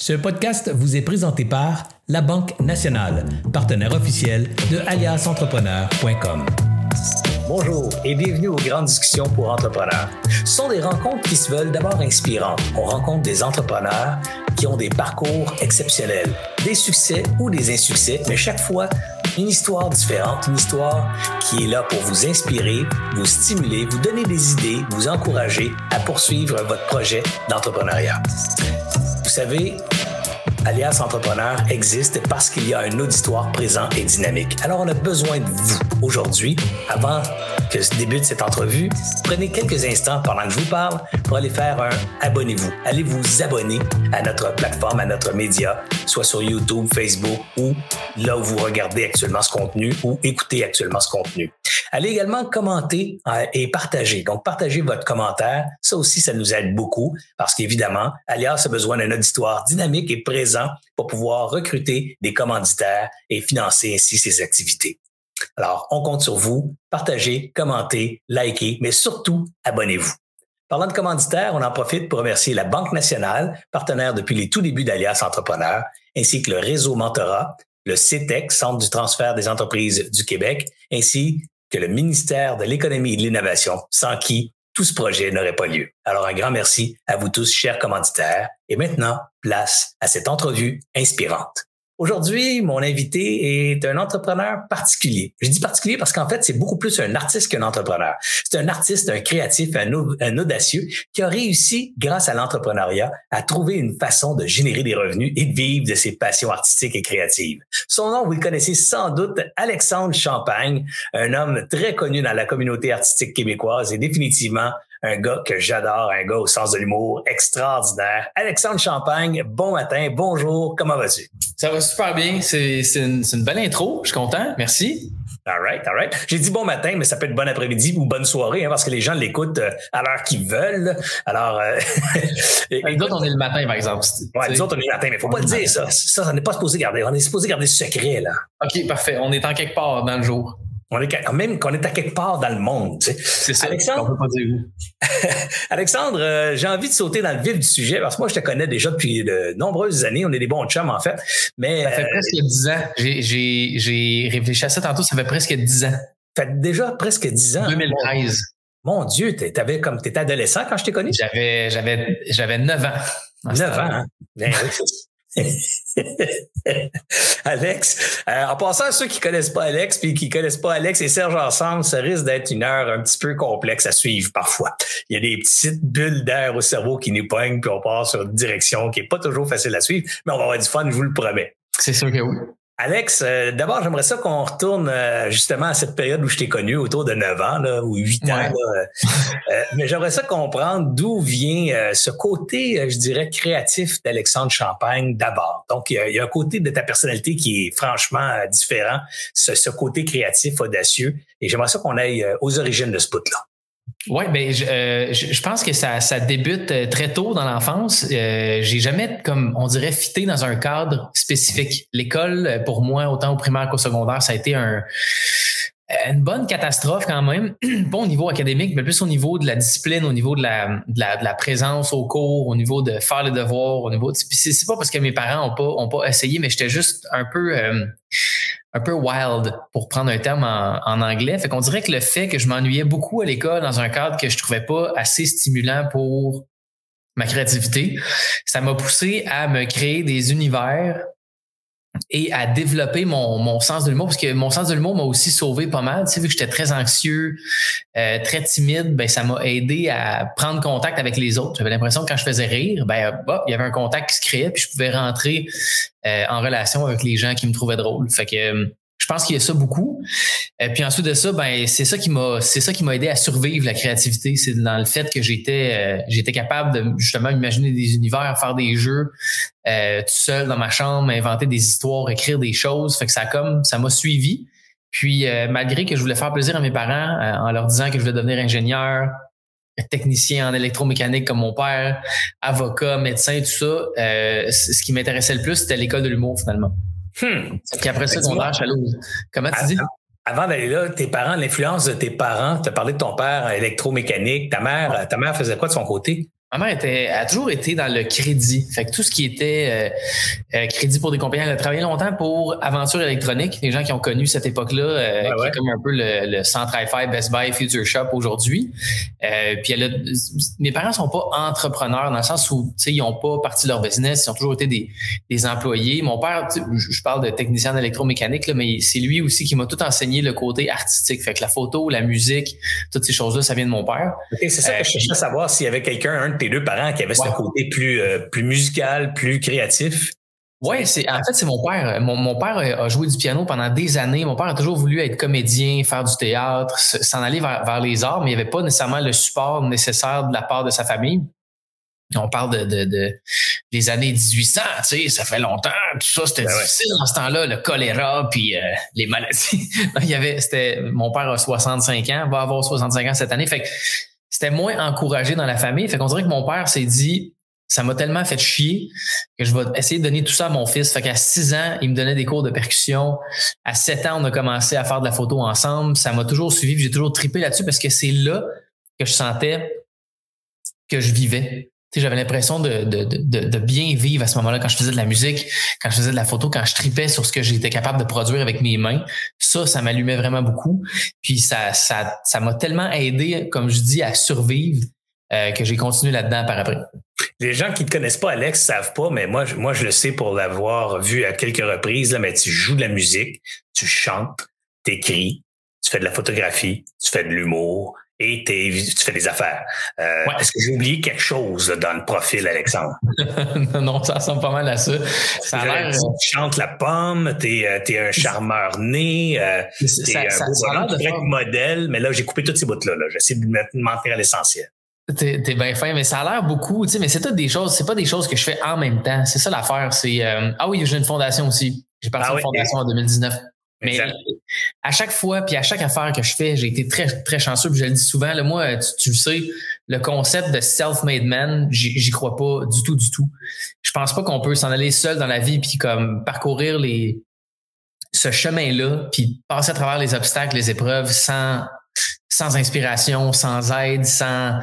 Ce podcast vous est présenté par La Banque Nationale, partenaire officiel de aliasentrepreneur.com. Bonjour et bienvenue aux grandes discussions pour entrepreneurs. Ce sont des rencontres qui se veulent d'abord inspirantes. On rencontre des entrepreneurs qui ont des parcours exceptionnels, des succès ou des insuccès, mais chaque fois une histoire différente, une histoire qui est là pour vous inspirer, vous stimuler, vous donner des idées, vous encourager à poursuivre votre projet d'entrepreneuriat. Vous savez, Alias Entrepreneur existe parce qu'il y a un auditoire présent et dynamique. Alors, on a besoin de vous aujourd'hui, avant que se débute cette entrevue. Prenez quelques instants pendant que je vous parle pour aller faire un abonnez-vous. Allez vous abonner à notre plateforme, à notre média, soit sur YouTube, Facebook ou là où vous regardez actuellement ce contenu ou écoutez actuellement ce contenu. Allez également commenter euh, et partager. Donc, partagez votre commentaire. Ça aussi, ça nous aide beaucoup parce qu'évidemment, Alias a besoin d'un auditoire dynamique et présent pour pouvoir recruter des commanditaires et financer ainsi ses activités. Alors, on compte sur vous. Partagez, commentez, likez, mais surtout, abonnez-vous. Parlant de commanditaires, on en profite pour remercier la Banque nationale, partenaire depuis les tout débuts d'Alias Entrepreneur, ainsi que le réseau Mentorat, le CETEC, Centre du transfert des entreprises du Québec, ainsi que le ministère de l'Économie et de l'Innovation, sans qui tout ce projet n'aurait pas lieu. Alors un grand merci à vous tous, chers commanditaires. Et maintenant, place à cette entrevue inspirante. Aujourd'hui, mon invité est un entrepreneur particulier. Je dis particulier parce qu'en fait, c'est beaucoup plus un artiste qu'un entrepreneur. C'est un artiste, un créatif, un, audacieux qui a réussi, grâce à l'entrepreneuriat, à trouver une façon de générer des revenus et de vivre de ses passions artistiques et créatives. Son nom, vous le connaissez sans doute, Alexandre Champagne, un homme très connu dans la communauté artistique québécoise et définitivement un gars que j'adore, un gars au sens de l'humour extraordinaire. Alexandre Champagne, bon matin, bonjour, comment vas-tu? Ça va super bien, c'est une, une belle intro, je suis content, merci. All right, all right. J'ai dit bon matin, mais ça peut être bon après-midi ou bonne soirée, hein, parce que les gens l'écoutent euh, à l'heure qu'ils veulent. Alors, euh, nous autres, on est le matin, par exemple. Ouais, nous autres, on est le matin, mais faut pas le dire, ça. Ça, ça n'est pas supposé garder. On est supposé garder ce secret, là. OK, parfait. On est en quelque part dans le jour. On est quand même qu'on est à quelque part dans le monde. Tu sais. C'est ça. Alexandre, on peut pas dire où. Alexandre, euh, j'ai envie de sauter dans le vif du sujet parce que moi, je te connais déjà depuis de nombreuses années. On est des bons chums, en fait. Mais, ça fait euh, presque 10 ans. J'ai réfléchi à ça tantôt. Ça fait presque 10 ans. Ça fait déjà presque 10 ans. 2013. Mon Dieu, t'avais comme t'étais adolescent quand je t'ai connu? J'avais j'avais j'avais 9 ans. 9 ans, hein? Ben, Alex, euh, en passant à ceux qui connaissent pas Alex puis qui connaissent pas Alex et Serge ensemble, ça risque d'être une heure un petit peu complexe à suivre parfois. Il y a des petites bulles d'air au cerveau qui nous poignent puis on part sur une direction qui est pas toujours facile à suivre, mais on va avoir du fun, je vous le promets. C'est sûr que oui. Alex, euh, d'abord, j'aimerais ça qu'on retourne euh, justement à cette période où je t'ai connu, autour de 9 ans là, ou 8 ans. Là, euh, mais j'aimerais ça comprendre d'où vient euh, ce côté, euh, je dirais, créatif d'Alexandre Champagne d'abord. Donc, il y, a, il y, a, un côté de ta personnalité qui est franchement euh, différent, ce, ce, côté créatif, audacieux. Et j'aimerais ça qu'on aille aux origines de ce bout-là. Oui, ben je, euh, je, pense que ça, ça débute très tôt dans l'enfance. Euh, j'ai jamais, comme on dirait, fité dans un cadre spécifique. L'école, pour moi, autant au primaire qu'au secondaire, ça a été un une bonne catastrophe quand même, pas au niveau académique, mais plus au niveau de la discipline, au niveau de la, de la, de la présence au cours, au niveau de faire les devoirs, au niveau de... c'est pas parce que mes parents ont pas, ont pas essayé, mais j'étais juste un peu... Euh, un peu wild pour prendre un terme en, anglais. Fait qu'on dirait que le fait que je m'ennuyais beaucoup à l'école dans un cadre que je trouvais pas assez stimulant pour ma créativité, ça m'a poussé à me créer des univers et à développer mon, mon sens de l'humour parce que mon sens de l'humour m'a aussi sauvé pas mal. Tu sais, vu que j'étais très anxieux, euh, très timide, ben ça m'a aidé à prendre contact avec les autres. J'avais l'impression que quand je faisais rire, ben hop, il y avait un contact qui se créait puis je pouvais rentrer euh, en relation avec les gens qui me trouvaient drôle. Fait que euh, pense qu'il y a ça beaucoup. Et puis ensuite de ça, ben c'est ça qui m'a c'est ça qui m'a aidé à survivre la créativité. C'est dans le fait que j'étais euh, j'étais capable de justement imaginer des univers, faire des jeux euh, tout seul dans ma chambre, inventer des histoires, écrire des choses. Fait que ça comme ça m'a suivi. Puis euh, malgré que je voulais faire plaisir à mes parents euh, en leur disant que je voulais devenir ingénieur, technicien en électromécanique comme mon père, avocat, médecin, tout ça, euh, ce qui m'intéressait le plus, c'était l'école de l'humour finalement. Hmm. Puis après secondaire, je Comment tu dis? Avant d'aller là, tes parents, l'influence de tes parents, tu as parlé de ton père électromécanique, ta mère, ta mère faisait quoi de son côté? Ma mère était, a toujours été dans le crédit. Fait que tout ce qui était euh, euh, crédit pour des compagnies, elle a travaillé longtemps pour Aventure électronique. Les gens qui ont connu cette époque-là, euh, qui est comme un peu le, le centre hi Best Buy, Future Shop aujourd'hui. puis elle a, mes parents sont pas entrepreneurs dans le sens où, ils ont pas parti de leur business, ils ont toujours été des, des employés. Mon père, je parle de technicien d'électromécanique, là, mais c'est lui aussi qui m'a tout enseigné le côté artistique. Fait que la photo, la musique, toutes ces choses-là, ça vient de mon père. c'est ça que je cherchais à savoir s'il y avait quelqu'un, un tes deux parents qui avaient ce côté plus, euh, plus musical, plus créatif. Oui, c'est en fait c'est mon père. Mon, père a joué du piano pendant des années. Mon père a toujours voulu être comédien, faire du théâtre, s'en aller vers, les arts, mais il n'y avait pas nécessairement le support nécessaire de la part de sa famille. On parle de, de, des années 1800, tu sais, ça fait longtemps, tout ça, c'était ben difficile dans ce temps-là, le choléra, puis euh, les maladies. il y avait, c'était, mon père a 65 ans, va avoir 65 ans cette année, fait que c'était moins encouragé dans la famille. Fait qu'on dirait que mon père s'est dit, ça m'a tellement fait chier que je vais essayer de donner tout ça à mon fils. Fait qu'à 6 ans, il me donnait des cours de percussion. À 7 ans, on a commencé à faire de la photo ensemble. Ça m'a toujours suivi. J'ai toujours tripé là-dessus parce que c'est là que je sentais que je vivais j'avais l'impression de, de, de, de, bien vivre à ce moment-là quand je faisais de la musique, quand je faisais de la photo, quand je tripais sur ce que j'étais capable de produire avec mes mains. Ça, ça m'allumait vraiment beaucoup. Puis ça, ça, ça m'a tellement aidé, comme je dis, à survivre euh, que j'ai continué là-dedans par après. Les gens qui ne connaissent pas Alex savent pas, mais moi, moi, je le sais pour l'avoir vu à quelques reprises. Là, mais tu joues de la musique, tu chantes, tu écris, tu fais de la photographie, tu fais de l'humour, et tu fais des affaires. Euh, est-ce que j'ai oublié quelque chose dans le profil, Alexandre? non, ça ressemble pas mal à ça. ça a l'air... Tu chantes la pomme, t'es euh, es un charmeur né, euh, t'es un beau de modèle, mais là, j'ai coupé toutes ces bouts-là. -là, J'essaie de mentir à l'essentiel. T'es es bien fin, mais ça a l'air beaucoup, tu sais, mais c'est toutes des choses, c'est pas des choses que je fais en même temps. C'est ça l'affaire. C'est ah oui, j'ai une fondation aussi. J'ai parti ah une fondation en 2019. Mais à chaque fois, puis à chaque affaire que je fais, j'ai été très, très chanceux. Puis je le dis souvent, là, moi, tu, le sais, le concept de self-made man, j'y crois pas du tout, du tout. Je pense pas qu'on peut s'en aller seul dans la vie puis comme parcourir les ce chemin-là, puis passer à travers les obstacles, les épreuves sans sans inspiration, sans aide, sans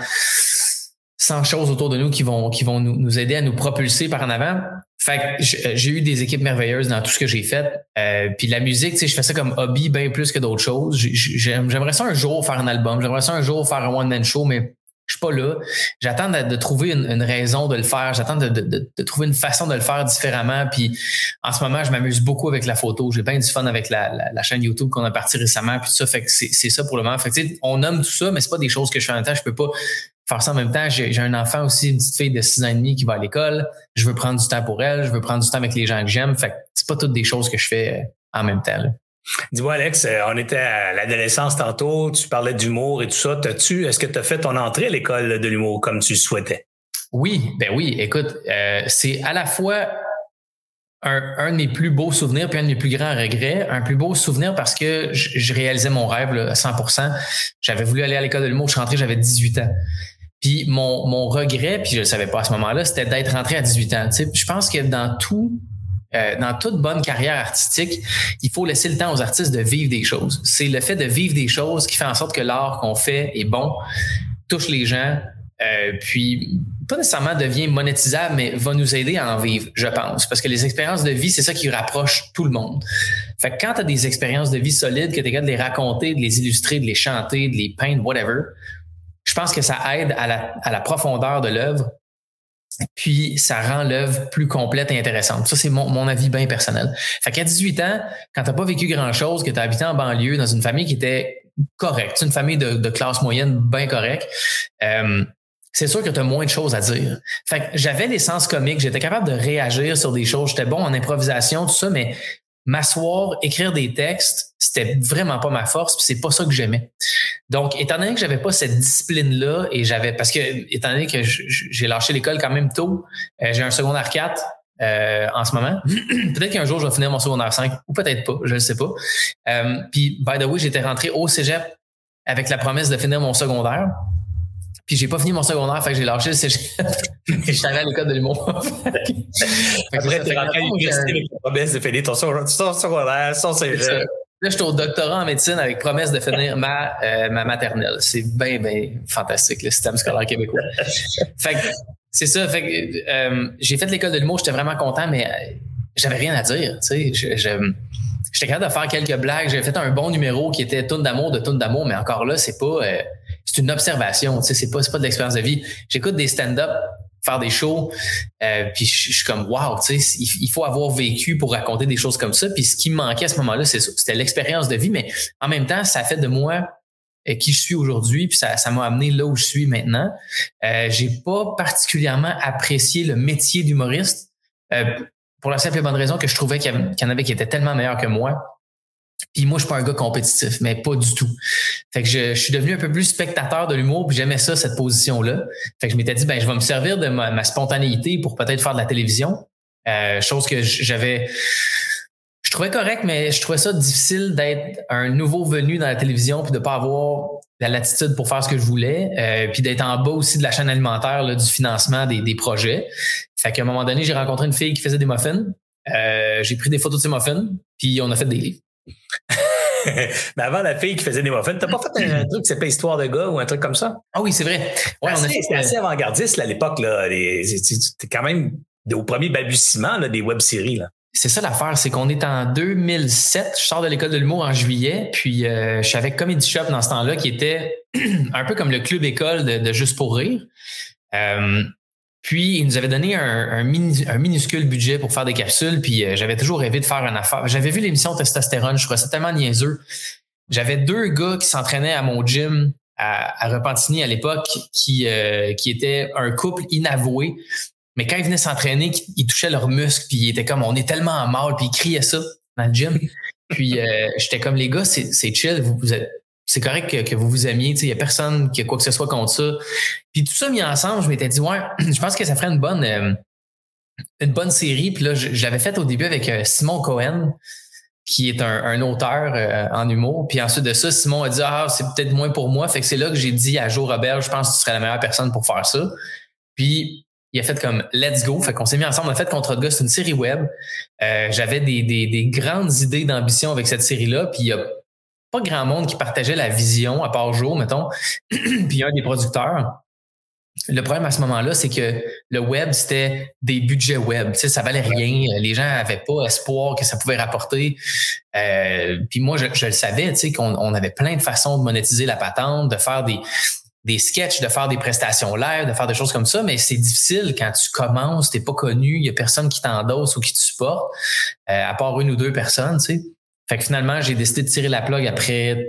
sans choses autour de nous qui vont qui vont nous, nous aider à nous propulser par en avant. Fait que j'ai eu des équipes merveilleuses dans tout ce que j'ai fait. Euh, puis la musique, tu sais, je fais ça comme hobby bien plus que d'autres choses. J'aimerais ça un jour faire un album, j'aimerais ça un jour faire un one-man show, mais je suis pas là. J'attends de, trouver une, raison de le faire. J'attends de, de, trouver une façon de le faire différemment. Puis en ce moment, je m'amuse beaucoup avec la photo. J'ai bien du fun avec la, la, chaîne YouTube qu'on a parti récemment. Puis tout ça, fait que c'est ça pour le moment. Fait que, on nomme tout ça, mais c'est pas des choses que je fais en temps. Je peux pas faire ça en même temps. J'ai un enfant aussi, une petite fille de 6 ans et demi qui va à l'école. Je veux prendre du temps pour elle. Je veux prendre du temps avec les gens que j'aime. Fait que c'est pas toutes des choses que je fais euh, en même temps. Dis-moi, Alex, euh, on était à l'adolescence tantôt, tu parlais d'humour et tout ça. T'as-tu, est-ce que tu as fait ton entrée à l'école de l'humour comme tu le souhaitais? Oui, ben oui. Écoute, euh, c'est à la fois un, un, de mes plus beaux souvenirs puis un de mes plus grands regrets. Un plus beau souvenir parce que je, réalisais mon rêve à 100% J'avais voulu aller à l'école de l'humour, je suis rentré, j'avais 18 ans. Puis mon, mon regret, puis je le savais pas à ce moment-là, c'était d'être rentré à 18 ans. Tu sais, je pense que dans tout, euh, dans toute bonne carrière artistique, il faut laisser le temps aux artistes de vivre des choses. C'est le fait de vivre des choses qui fait en sorte que l'art qu'on fait est bon, touche les gens, euh, puis pas nécessairement devient monétisable, mais va nous aider à en vivre, je pense. Parce que les expériences de vie, c'est ça qui rapproche tout le monde. Fait que quand tu as des expériences de vie solides, que tu es capable de les raconter, de les illustrer, de les chanter, de les peindre, whatever, pense que ça aide à la, profondeur de l'œuvre. Puis ça rend l'œuvre plus complète et intéressante. Ça, c'est mon, avis bien personnel. Fait qu'à 18 ans, quand tu pas vécu grand-chose, que tu as habité en banlieue dans une famille qui était correcte, une famille de, de classe moyenne bien correcte, euh, c'est sûr que tu as moins de choses à dire. Fait que j'avais l'essence comique, j'étais capable de réagir sur des choses, j'étais bon en improvisation, tout ça, mais m'asseoir, écrire des textes, c'était vraiment pas ma force, puis c'est pas ça que j'aimais. Donc, étant donné que j'avais pas cette discipline-là, et j'avais, parce que, étant donné que j'ai lâché l'école quand même tôt, euh, j'ai un secondaire 4 euh, en ce moment. peut-être qu'un jour, je vais finir mon secondaire 5, ou peut-être pas, je ne sais pas. Euh, puis, by the way, j'étais rentré au cégep avec la promesse de finir mon secondaire. Puis j'ai pas fini mon secondaire, fait que j'ai lâché le cégep. je suis allé à l'école de l'humour. Après, t'es rentré à l'université avec la promesse de finir ton secondaire, son cégep. Là, je suis au doctorat en médecine avec promesse de finir ma, euh, ma maternelle. C'est bien, bien fantastique, le système scolaire québécois. fait que, c'est ça. Fait que, euh, j'ai fait l'école de l'humour, j'étais vraiment content, mais euh, j'avais rien à dire. Tu sais, j'étais capable de faire quelques blagues. J'avais fait un bon numéro qui était tune d'amour de tune d'amour, mais encore là, c'est pas, c'est une observation. Tu sais, c'est pas, pas de l'expérience de vie. J'écoute des stand-up faire des shows. Euh, puis je, suis comme wow, tu sais, il, faut avoir vécu pour raconter des choses comme ça. Puis ce qui me manquait à ce moment-là, c'était l'expérience de vie, mais en même temps, ça fait de moi euh, qui je suis aujourd'hui, puis ça, ça m'a amené là où je suis maintenant. Euh, j'ai pas particulièrement apprécié le métier d'humoriste. Euh, pour la simple et bonne raison que je trouvais qu'il y, en avait qui étaient tellement meilleurs que moi puis moi, je suis pas un gars compétitif, mais pas du tout. Fait que je, suis devenu un peu plus spectateur de l'humour, puis j'aimais ça, cette position-là. Fait que je m'étais dit, ben, je vais me servir de ma, spontanéité pour peut-être faire de la télévision. Euh, chose que j'avais. Je trouvais correct, mais je trouvais ça difficile d'être un nouveau venu dans la télévision puis de pas avoir la latitude pour faire ce que je voulais, euh, puis d'être en bas aussi de la chaîne alimentaire là, du financement des, des projets. Fait qu'à un moment donné, j'ai rencontré une fille qui faisait des muffins. Euh, j'ai pris des photos de ses muffins, puis on a fait des livres. Mais avant la fille qui faisait des muffins, t'as pas fait un, truc qui s'appelle Histoire de gars ou un truc comme ça? Ah oui, c'est vrai. Ouais, C'était assez, avant-gardiste à l'époque. C'était quand même au premier balbutiement des web-séries. C'est ça l'affaire, c'est qu'on est en 2007. Je sors de l'école de l'humour en juillet, puis euh, je suis avec Comedy Shop dans ce temps-là, qui était un peu comme le club école de, Juste pour rire. Euh, puis, il nous avait donné un, minuscule budget pour faire des capsules. Puis, euh, j'avais toujours rêvé de faire une affaire. J'avais vu l'émission Testostérone. Je trouvais ça tellement niaiseux. J'avais deux gars qui s'entraînaient à mon gym à, à à l'époque qui, euh, qui étaient un couple inavoué. Mais quand ils venaient s'entraîner, ils touchaient leurs muscles. Puis, ils étaient comme, on est tellement mal. Puis, ils criaient ça dans le gym. Puis, euh, j'étais comme, les gars, c'est chill. Vous, vous êtes c'est correct que, vous vous aimiez. Il n'y a personne qui a quoi que ce soit contre ça. Puis tout ça mis ensemble, je m'étais dit, ouais, je pense que ça ferait une bonne, euh, une bonne série. Puis là, je, l'avais fait au début avec euh, Simon Cohen, qui est un, auteur euh, en humour. Puis ensuite de ça, Simon a dit, ah, c'est peut-être moins pour moi. Fait que c'est là que j'ai dit à Joe Robert, je pense que tu serais la meilleure personne pour faire ça. Puis il a fait comme let's go. Fait qu'on s'est mis ensemble. On a fait Contre de c'est une série web. J'avais des, des, des, grandes idées d'ambition avec cette série-là. Puis il a pas grand monde qui partageait la vision, à part jour, mettons, puis un des producteurs. Le problème à ce moment-là, c'est que le web, c'était des budgets web. Tu sais, ça valait rien. Les gens n'avaient pas espoir que ça pouvait rapporter. Euh, puis moi, je, le savais, tu sais, qu'on avait plein de façons de monétiser la patente, de faire des, des sketchs, de faire des prestations live, de faire des choses comme ça, mais c'est difficile quand tu commences, t'es pas connu, il y a personne qui t'endosse ou qui te supporte, euh, à part une ou deux personnes, tu sais. Fait que finalement, j'ai décidé de tirer la plug après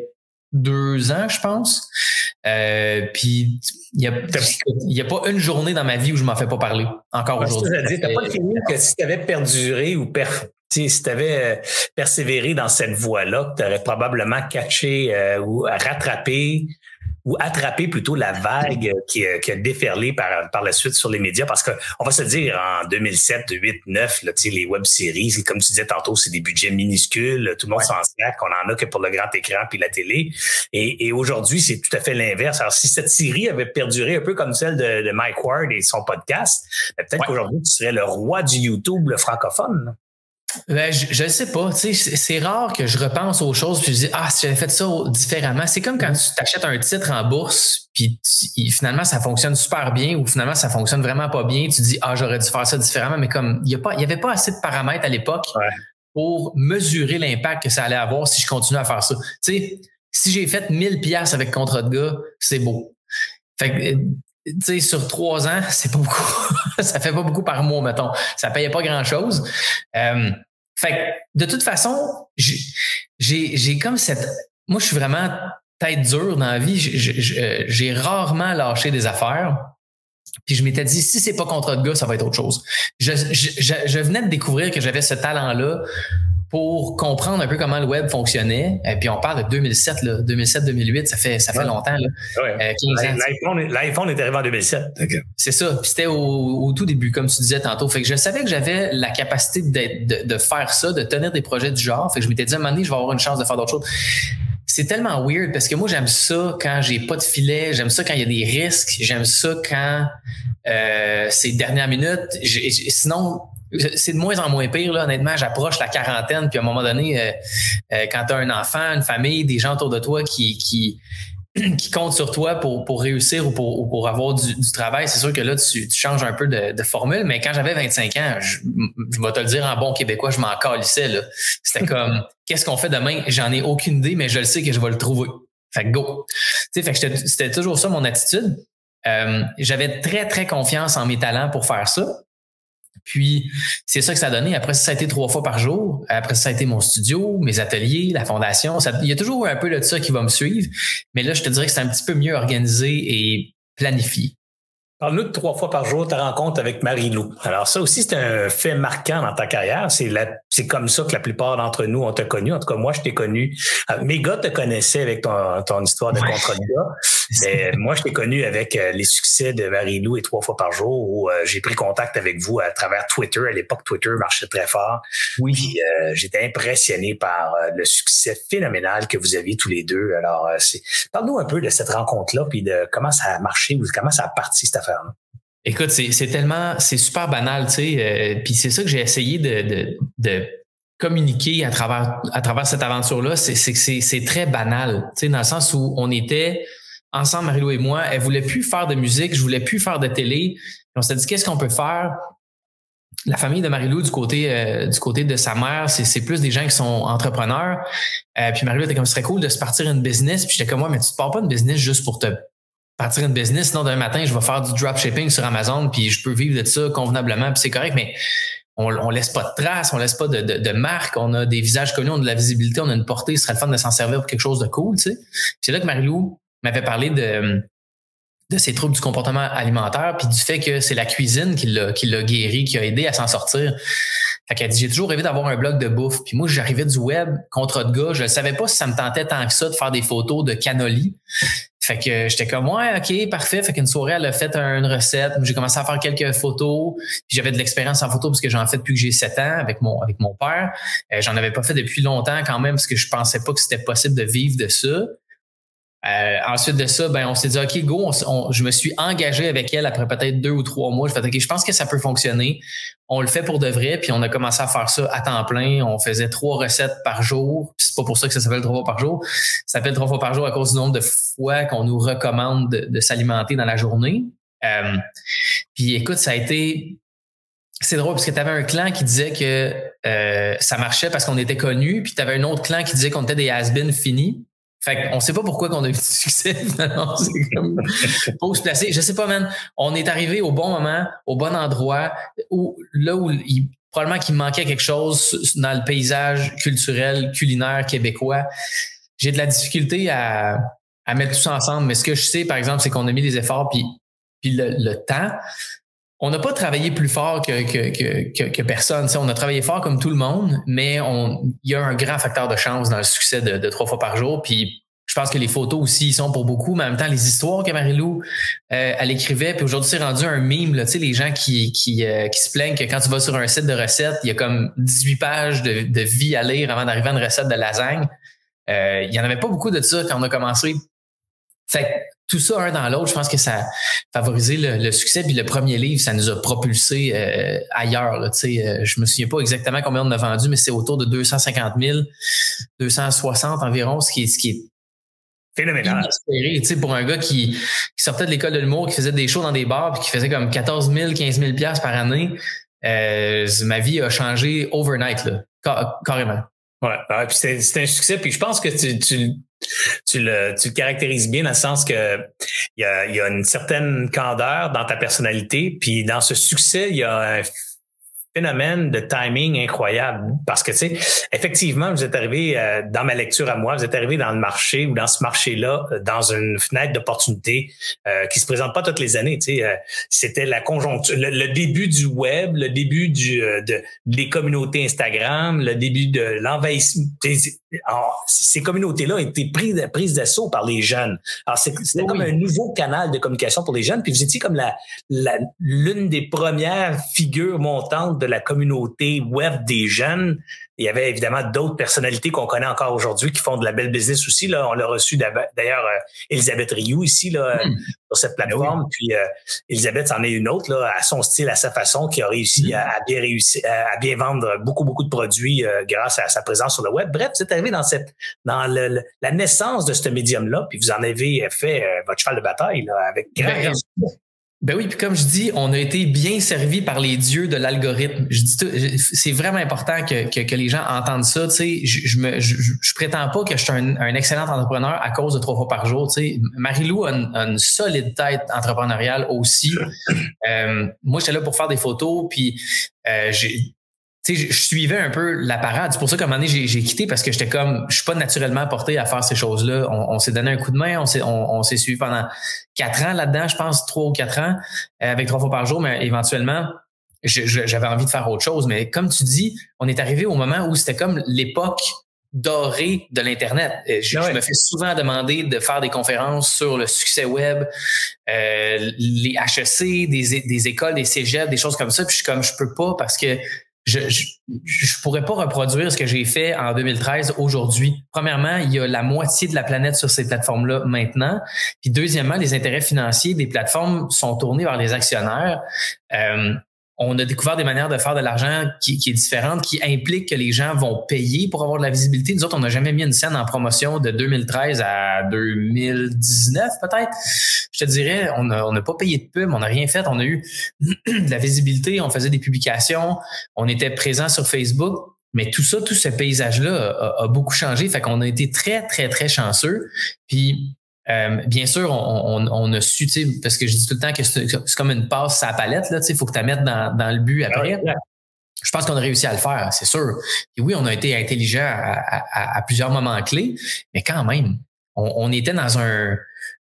deux ans, je pense. Euh, puis il n'y a, y a pas une journée dans ma vie où je m'en fais pas parler encore aujourd'hui. Tu n'as pas fini que si tu avais perduré ou per, si tu avais euh, persévéré dans cette voie-là, tu aurais probablement catché euh, ou rattrapé ou attraper plutôt la vague qui, qui, a déferlé par, par la suite sur les médias? Parce que on va se dire en 2007, 2008, 9, là, les web-séries, comme tu disais tantôt, c'est des budgets minuscules, tout le monde s'en sert, qu'on en a que pour le grand écran puis la télé. Et, et aujourd'hui, c'est tout à fait l'inverse. Alors, si cette série avait perduré un peu comme celle de, de Mike Ward et son podcast, ben, peut-être qu'aujourd'hui, tu serais le roi du YouTube le francophone. Ben, je ne sais pas. C'est rare que je repense aux choses puis je dis Ah, si j'avais fait ça différemment. C'est comme quand tu t'achètes un titre en bourse, puis finalement ça fonctionne super bien ou finalement ça fonctionne vraiment pas bien. Tu dis Ah, j'aurais dû faire ça différemment, mais comme il n'y avait pas assez de paramètres à l'époque pour mesurer l'impact que ça allait avoir si je continue à faire ça. Tu sais, si j'ai fait 1000 pièces avec contrat de gars, c'est beau. Fait que tu sais, sur trois ans, c'est pas beaucoup. ça fait pas beaucoup par mois, mettons. Ça payait pas grand-chose. Euh, fait que, de toute façon, j'ai comme cette... Moi, je suis vraiment tête dure dans la vie. J'ai rarement lâché des affaires. Puis je m'étais dit, si c'est pas contre de gars, ça va être autre chose. Je venais de découvrir que j'avais ce talent-là pour comprendre un peu comment le web fonctionnait. Et puis on parle de 2007, 2007-2008, ça fait ça fait longtemps. Là. Euh, L'iPhone est arrivé en 2007. C'est ça. Puis c'était au, tout début, comme tu disais tantôt. Fait que je savais que j'avais la capacité de, de, faire ça, de tenir des projets du genre. Fait que je m'étais dit à un moment donné, je vais avoir une chance de faire d'autres choses. C'est tellement weird parce que moi j'aime ça quand j'ai pas de filet, j'aime ça quand il y a des risques, j'aime ça quand euh, c'est dernière minute. sinon, c'est de moins en moins pire, là, honnêtement. J'approche la quarantaine, puis à un moment donné, euh, euh, quand tu as un enfant, une famille, des gens autour de toi qui, qui, qui comptent sur toi pour, pour réussir ou pour, pour avoir du, travail, c'est sûr que là, tu, tu changes un peu de, de, formule. Mais quand j'avais 25 ans, je, je, vais te le dire en bon québécois, je m'en calissais. C'était comme, qu'est-ce qu'on fait demain? J'en ai aucune idée, mais je le sais que je vais le trouver. Fait que go. Tu sais, fait que c'était toujours ça mon attitude. Euh, j'avais très, très confiance en mes talents pour faire ça. Puis, c'est ça que ça a donné. Après, ça a été trois fois par jour. Après, ça a été mon studio, mes ateliers, la fondation. Ça, il y a toujours un peu de ça qui va me suivre. Mais là, je te dirais que c'est un petit peu mieux organisé et planifié. Parle-nous de trois fois par jour ta rencontre avec Marie-Lou. Alors ça aussi, c'est un fait marquant dans ta carrière. C'est c'est comme ça que la plupart d'entre nous ont te connu. En tout cas, moi, je t'ai connu. Euh, mes gars te connaissaient avec ton, ton histoire de contrat de gars. Mais moi, je t'ai connu avec euh, les succès de Marie-Lou et trois fois par jour où euh, j'ai pris contact avec vous à travers Twitter. À l'époque, Twitter marchait très fort. Oui. j'étais impressionné par le succès phénoménal que vous aviez tous les deux. Alors, c'est parle-nous un peu de cette rencontre-là, puis de comment ça a marché ou comment ça a parti cette affaire-là. Écoute, c'est tellement, c'est super banal, tu sais. Euh, puis c'est ça que j'ai essayé de, de, communiquer à travers, à travers cette aventure-là. C'est que c'est très banal, tu sais, dans le sens où on était ensemble, Marilou et moi. Elle voulait plus faire de musique, je voulais plus faire de télé. on s'est dit, qu'est-ce qu'on peut faire? La famille de Marilou, du côté euh, du côté de sa mère, c'est plus des gens qui sont entrepreneurs. Euh, puis Marilou était comme, ce serait cool de se partir une business. Puis j'étais comme, moi, mais tu pars pas une business juste pour te partir une business. Sinon, d'un matin, je vais faire du dropshipping sur Amazon, puis je peux vivre de ça convenablement, puis c'est correct, mais on, on laisse pas de traces, on laisse pas de, de, de marque, on a des visages connus, on a de la visibilité, on a une portée, ce serait le fun de s'en servir pour quelque chose de cool, tu sais. C'est là que Marilou m'avait parlé de, de ses troubles du comportement alimentaire, puis du fait que c'est la cuisine qui l'a, guéri, qui a aidé à s'en sortir. Fait qu'elle dit, j'ai toujours rêvé d'avoir un blog de bouffe. Puis moi, j'arrivais du web, contre de gars. Je ne savais pas si ça me tentait tant que ça de faire des photos de cannoli. Fait que j'étais comme ouais, ok, parfait. Fait qu'une soirée, elle a fait une recette. J'ai commencé à faire quelques photos. J'avais de l'expérience en photo parce que j'en fais depuis que j'ai 7 ans avec mon avec mon père. Euh, j'en avais pas fait depuis longtemps quand même parce que je pensais pas que c'était possible de vivre de ça. Euh, ensuite de ça, ben on s'est dit ok go, je me suis engagé avec elle après peut-être deux ou trois mois. Je fait ok, je pense que ça peut fonctionner. On le fait pour de vrai, puis on a commencé à faire ça à temps plein. On faisait trois recettes par jour. C'est pas pour ça que ça s'appelle trois fois par jour. Ça s'appelle trois fois par jour à cause du nombre de fois qu'on nous recommande de, s'alimenter dans la journée. Euh, puis écoute, ça a été c'est drôle parce que tu avais un clan qui disait que euh, ça marchait parce qu'on était connus, puis tu avais un autre clan qui disait qu'on était des has-been finis. Fait qu'on sait pas pourquoi qu'on a eu du succès. faut se placer. Je sais pas, man. On est arrivé au bon moment, au bon endroit, où, là où il, probablement qu'il manquait quelque chose dans le paysage culturel, culinaire québécois. J'ai de la difficulté à, mettre tout ça ensemble. Mais ce que je sais, par exemple, c'est qu'on a mis des efforts puis le, temps. On n'a pas travaillé plus fort que, que, que, que, personne. on a travaillé fort comme tout le monde, mais il y a un grand facteur de chance dans le succès de, de trois fois par jour. Puis je pense que les photos aussi ils sont pour beaucoup, mais en même temps, les histoires que Marilou, euh, elle écrivait, puis aujourd'hui, c'est rendu un mime, les gens qui, qui, euh, qui se plaignent que quand tu vas sur un site de recettes, il y a comme 18 pages de, de vie à lire avant d'arriver à une recette de lasagne. Euh, il y en avait pas beaucoup de ça quand on a commencé. Fait tout ça un dans l'autre, je pense que ça a favorisé le, succès. Puis le premier livre, ça nous a propulsé euh, ailleurs. Là, euh, je me souviens pas exactement combien on a vendu, mais c'est autour de 250 000, 260 environ, ce qui est, ce qui est phénoménal. pour un gars qui, sortait de l'école de l'humour, qui faisait des shows dans des bars, puis qui faisait comme 14 000, 15 000 par année, euh, ma vie a changé overnight, là, carrément. Ouais, puis c'est un succès. Puis je pense que tu, tu, tu, le, tu le caractérises bien dans le sens que il y a, y a une certaine candeur dans ta personnalité. Puis dans ce succès, il y a un phénomène de timing incroyable. Parce que tu sais effectivement vous êtes arrivé euh, dans ma lecture à moi vous êtes arrivé dans le marché ou dans ce marché là euh, dans une fenêtre d'opportunité euh, qui se présente pas toutes les années tu sais euh, c'était la conjoncture le, début du web le début du de, des communautés Instagram le début de l'envahissement ces communautés là ont été prises prises d'assaut par les jeunes. Alors c'était comme un nouveau canal de communication pour les jeunes. Puis vous étiez comme la l'une des premières figures montantes de la communauté web des jeunes. Il y avait évidemment d'autres personnalités qu'on connaît encore aujourd'hui qui font de la belle business aussi. Là, on l'a reçu d'ailleurs euh, Elisabeth Rioux ici là, hmm. sur cette ben plateforme. Puis euh, Elisabeth en est une autre là, à son style, à sa façon, qui a réussi hmm. à, bien réussir, à, bien vendre beaucoup beaucoup de produits euh, grâce à sa présence sur le web. Bref, vous êtes arrivé dans cette dans le, la naissance de ce médium là, puis vous en avez fait votre cheval de bataille là, avec grand ben, oui, puis comme je dis, on a été bien servi par les dieux de l'algorithme. Je dis c'est vraiment important que, que, que, les gens entendent ça. Tu sais, je, je me, je, je, prétends pas que je suis un, un, excellent entrepreneur à cause de trois fois par jour. Tu sais, Marilou a une, une solide tête entrepreneuriale aussi. Euh, moi, j'étais là pour faire des photos, puis euh, j'ai je suivais un peu la parade. C'est pour ça qu'à un moment donné, j'ai quitté parce que j'étais comme, je suis pas naturellement porté à faire ces choses-là. On, s'est donné un coup de main, on s'est on, s'est suivi pendant quatre ans là-dedans, je pense trois ou quatre ans, euh, avec trois fois par jour, mais éventuellement, j'avais envie de faire autre chose. Mais comme tu dis, on est arrivé au moment où c'était comme l'époque dorée de l'Internet. Euh, je, me fais souvent demander de faire des conférences sur le succès web, euh, les HEC, des, des écoles, des cégeps, des choses comme ça. Puis je suis comme, je peux pas parce que je, je, pourrais pas reproduire ce que j'ai fait en 2013 aujourd'hui. Premièrement, il y a la moitié de la planète sur ces plateformes-là maintenant. Puis deuxièmement, les intérêts financiers des plateformes sont tournés vers les actionnaires. Euh, on a découvert des manières de faire de l'argent qui, est différente, qui implique que les gens vont payer pour avoir de la visibilité. Nous autres, on n'a jamais mis une scène en promotion de 2013 à 2019, peut-être. Je te dirais, on n'a pas payé de pub, on n'a rien fait. On a eu de la visibilité, on faisait des publications, on était présent sur Facebook. Mais tout ça, tout ce paysage-là a, a, beaucoup changé. Fait qu'on a été très, très, très chanceux. Puis euh, bien sûr, on, on, a su, parce que je dis tout le temps que c'est comme une passe à la palette, il faut que tu la mettes dans, dans, le but après. Je pense qu'on a réussi à le faire, c'est sûr. Et oui, on a été intelligent à, à, plusieurs moments clés, mais quand même, on, on était dans un,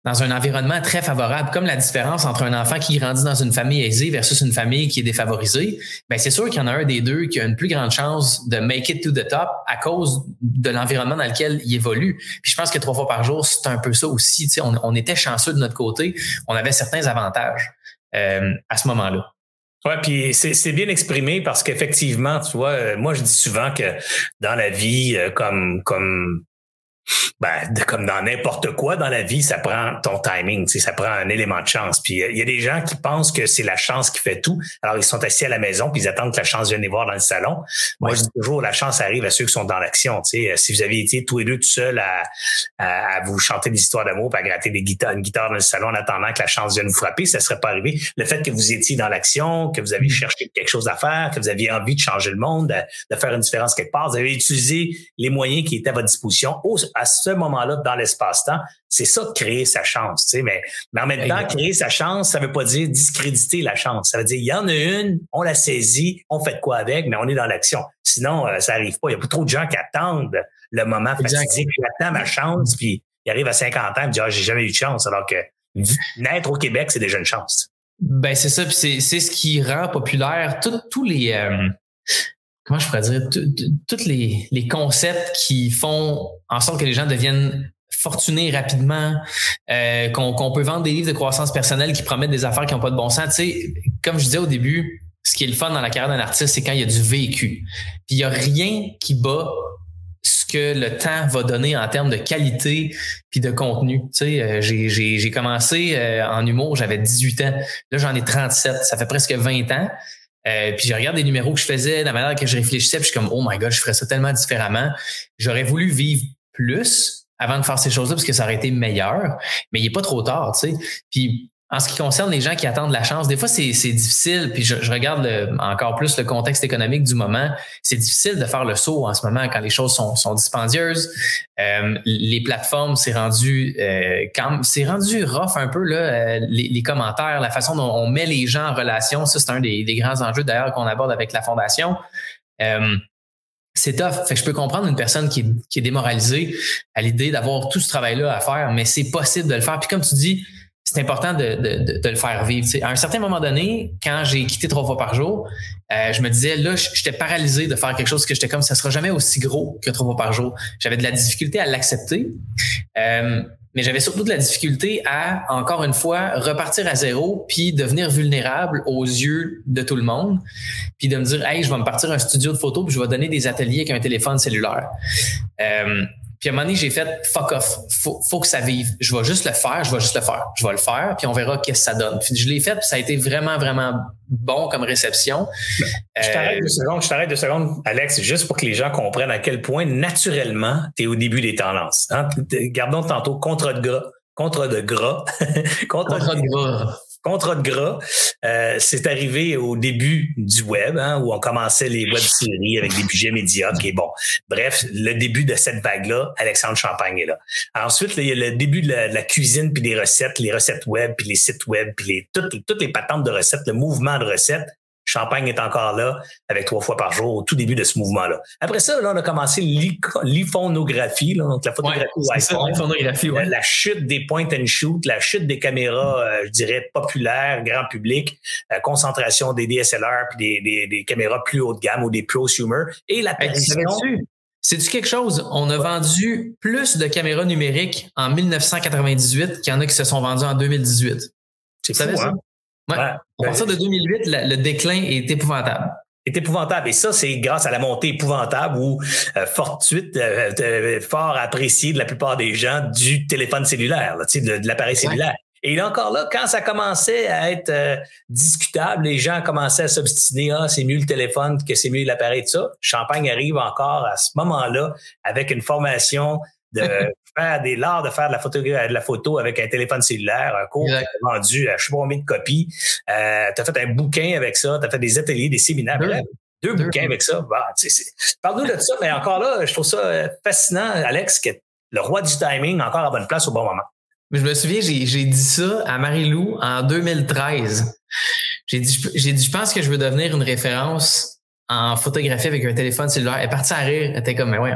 dans un environnement très favorable, comme la différence entre un enfant qui grandit dans une famille aisée versus une famille qui est défavorisée, ben c'est sûr qu'il y en a un des deux qui a une plus grande chance de make it to the top à cause de l'environnement dans lequel il évolue. Puis je pense que trois fois par jour, c'est un peu ça aussi. On, on était chanceux de notre côté, on avait certains avantages euh, à ce moment-là. Ouais, puis c'est bien exprimé parce qu'effectivement, tu vois, euh, moi je dis souvent que dans la vie, euh, comme comme ben, comme dans n'importe quoi dans la vie, ça prend ton timing, ça prend un élément de chance. Puis il y a des gens qui pensent que c'est la chance qui fait tout. Alors ils sont assis à la maison puis ils attendent que la chance vienne les voir dans le salon. Moi je dis toujours la chance arrive à ceux qui sont dans l'action. Si vous aviez été tous les deux tout seuls à, à, vous chanter des histoires d'amour, à gratter des guitares, une guitare dans le salon en attendant que la chance vienne vous frapper, ça serait pas arrivé. Le fait que vous étiez dans l'action, que vous avez mm. cherché quelque chose à faire, que vous aviez envie de changer le monde, de, faire une différence quelque part, vous avez utilisé les moyens qui étaient à votre disposition à ce moment-là dans l'espace-temps. C'est ça, créer sa chance. Tu sais, mais, mais en même temps, créer sa chance, ça veut pas dire discréditer la chance. Ça veut dire, il y en a une, on la saisit, on fait quoi avec, mais on est dans l'action. Sinon, euh, ça arrive pas. Il y a trop de gens qui attendent le moment fatidique. J'attends ma chance, puis il arrive à 50 ans, et dit, ah, j'ai jamais eu de chance. Alors que naître au Québec, c'est déjà une chance. Ben, c'est ça, puis c'est, c'est ce qui rend populaire tous les, euh, comment je pourrais dire, tous les, les concepts qui font en sorte que les gens deviennent fortunés rapidement, euh, qu'on peut vendre des livres de croissance personnelle qui promettent des affaires qui n'ont pas de bon sens. Tu sais, comme je disais au début, ce qui est le fun dans la carrière d'un artiste, c'est quand il y a du vécu. Puis il n'y a rien qui bat ce que le temps va donner en termes de qualité puis de contenu. Tu sais, euh, j'ai commencé euh, en humour, j'avais 18 ans. Là, j'en ai 37. Ça fait presque 20 ans. Euh, puis je regarde des numéros que je faisais, la manière que je réfléchissais, puis je suis comme, oh my god, je ferais ça tellement différemment. J'aurais voulu vivre plus avant de faire ces choses-là parce que ça aurait été meilleur, mais il est pas trop tard, tu sais. Puis en ce qui concerne les gens qui attendent la chance, des fois c'est difficile, puis je, regarde encore plus le contexte économique du moment. C'est difficile de faire le saut en ce moment quand les choses sont, sont dispendieuses. Euh, les plateformes, c'est rendu euh, c'est rendu rough un peu euh, les, commentaires, la façon dont on met les gens en relation. Ça, c'est un des, grands enjeux d'ailleurs qu'on aborde avec la fondation. C'est tough. Fait que je peux comprendre une personne qui est, qui est démoralisée à l'idée d'avoir tout ce travail-là à faire, mais c'est possible de le faire. Puis comme tu dis, c'est important de, de, de, le faire vivre. À un certain moment donné, quand j'ai quitté trois fois par jour, euh, je me disais, là, j'étais paralysé de faire quelque chose que j'étais comme, ça sera jamais aussi gros que trois fois par jour. J'avais de la difficulté à l'accepter. Euh, mais j'avais surtout de la difficulté à, encore une fois, repartir à zéro, puis devenir vulnérable aux yeux de tout le monde, puis de me dire, hey, je vais me partir un studio de photo, puis je vais donner des ateliers avec un téléphone cellulaire. Euh, puis à un moment donné, j'ai fait fuck off, faut, faut que ça vive. Je vais juste le faire, je vais juste le faire. Je vais le faire, puis on verra qu'est-ce que ça donne. Puis je l'ai fait, puis ça a été vraiment, vraiment bon comme réception. Je t'arrête deux secondes, je t'arrête deux secondes, Alex, juste pour que les gens comprennent à quel point naturellement tu es au début des tendances. Hein? Gardons tantôt contre de gras. Contre de gras. contre, contre de gras contrat de gras. Euh, c'est arrivé au début du web, hein, où on commençait les web séries avec des budgets médiocres. Et bon, bref, le début de cette vague-là, Alexandre Champagne est là. Ensuite, il y a le début de la, cuisine puis des recettes, les recettes web puis les sites web puis les, toutes, toutes les patentes de recettes, le mouvement de recettes. Champagne est encore là avec trois fois par jour au tout début de ce mouvement-là. Après ça, là, on a commencé l'iphonographie, donc la photographie ouais, la, chute des point and shoot, la chute des caméras, euh, je dirais, populaires, grand public, euh, concentration des DSLR puis des, des, des, caméras plus haut de gamme ou des prosumer et la c'est-tu quelque chose? On a vendu plus de caméras numériques en 1998 qu'il y en a qui se sont vendus en 2018. C'est ça? Hein? Ouais. À partir de 2008, le déclin est épouvantable est épouvantable. Et ça, c'est grâce à la montée épouvantable ou euh, fortuite, euh, euh, fort appréciée de la plupart des gens du téléphone cellulaire, là, de, de l'appareil cellulaire. Et là encore là, quand ça commençait à être discutable, les gens commençaient à s'obstiner, ah, c'est mieux le téléphone que c'est mieux l'appareil, de ça. Champagne arrive encore à ce moment-là avec une formation de faire des l'art de faire de la photo, de la photo avec un téléphone cellulaire, un cours vendu à je sais pas combien de copies. Euh, tu as fait un bouquin avec ça, tu as fait des ateliers, des séminaires. Deux, bouquins avec ça. Bah, Parle-nous de ça, mais encore là, je trouve ça euh, fascinant, Alex, que le roi du timing encore à bonne place au bon moment. Je me souviens, j'ai dit ça à Marie-Lou en 2013. J'ai dit, j'ai dit, je pense que je veux devenir une référence en photographie avec un téléphone cellulaire. Elle est partie à rire. Elle était comme, mais ouais.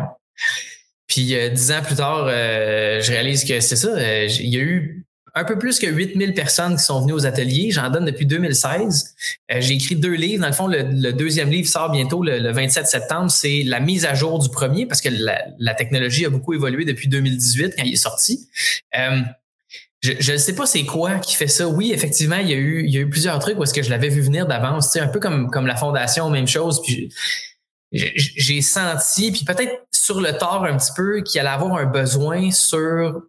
Puis euh, dix ans plus tard, euh, je réalise que c'est ça. Euh, il y a eu un peu plus que 8000 personnes qui sont venues aux ateliers. J'en donne depuis 2016. J'ai écrit deux livres. Dans le fond, le, deuxième livre sort bientôt le, 27 septembre. C'est la mise à jour du premier parce que la, technologie a beaucoup évolué depuis 2018 quand il est sorti. je ne sais pas c'est quoi qui fait ça. Oui, effectivement, il y a eu, il y a eu plusieurs trucs où est-ce que je l'avais vu venir d'avance. Un peu comme, comme la fondation, même chose. J'ai senti, puis peut-être sur le tard un petit peu, qu'il allait avoir un besoin sur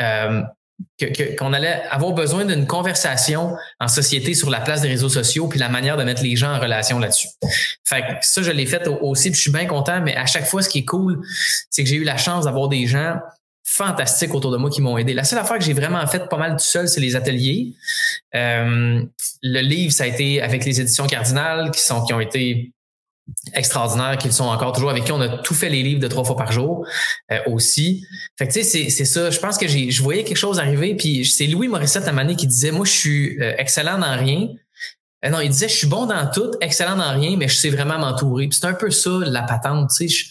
euh, qu'on allait avoir besoin d'une conversation en société sur la place des réseaux sociaux puis la manière de mettre les gens en relation là-dessus. Fait que ça, je l'ai fait aussi, puis je suis bien content, mais à chaque fois, ce qui est cool, c'est que j'ai eu la chance d'avoir des gens fantastiques autour de moi qui m'ont aidé. La seule affaire que j'ai vraiment faite pas mal tout seul, c'est les ateliers. Euh, le livre, ça a été avec les éditions Cardinal qui sont qui ont été extraordinaires qu'ils sont encore toujours avec qui on a tout fait les livres de trois fois par jour euh, aussi. Fait que tu sais c'est ça, je pense que j'ai je voyais quelque chose arriver puis c'est Louis Morissette à qui disait moi je suis euh, excellent dans rien. Euh, non, il disait je suis bon dans tout, excellent dans rien mais je sais vraiment m'entourer. c'est un peu ça la patente, tu sais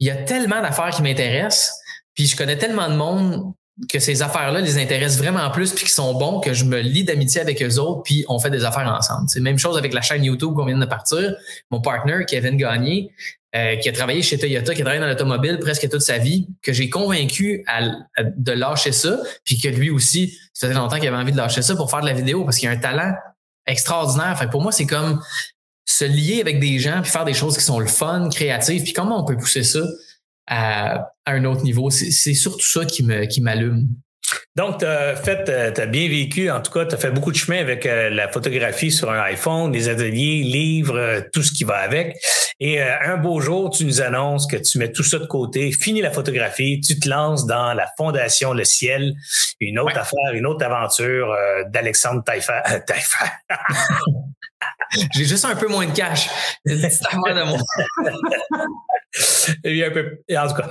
il y a tellement d'affaires qui m'intéressent puis je connais tellement de monde que ces affaires-là les intéressent vraiment plus puis qui sont bons que je me lie d'amitié avec eux autres puis on fait des affaires ensemble. C'est même chose avec la chaîne YouTube qu'on vient de partir. Mon partner Kevin Gagné euh, qui a travaillé chez Toyota, qui a travaillé dans l'automobile presque toute sa vie, que j'ai convaincu de lâcher ça, puis que lui aussi, ça faisait longtemps qu'il avait envie de lâcher ça pour faire de la vidéo parce qu'il a un talent extraordinaire. Fait pour moi, c'est comme se lier avec des gens puis faire des choses qui sont le fun, créatives, puis comment on peut pousser ça à, un autre niveau. C'est surtout ça qui me qui m'allume. Donc, tu as fait, euh, as bien vécu, en tout cas, tu as fait beaucoup de chemin avec euh, la photographie sur un iPhone, des ateliers, livres, euh, tout ce qui va avec. Et un beau jour, tu nous annonces que tu mets tout ça de côté, finis la photographie, tu te lances dans la Fondation Le Ciel, une autre affaire, une autre aventure d'Alexandre Taillefer. J'ai juste un peu moins de cash. C'est de moi. un peu, en tout cas.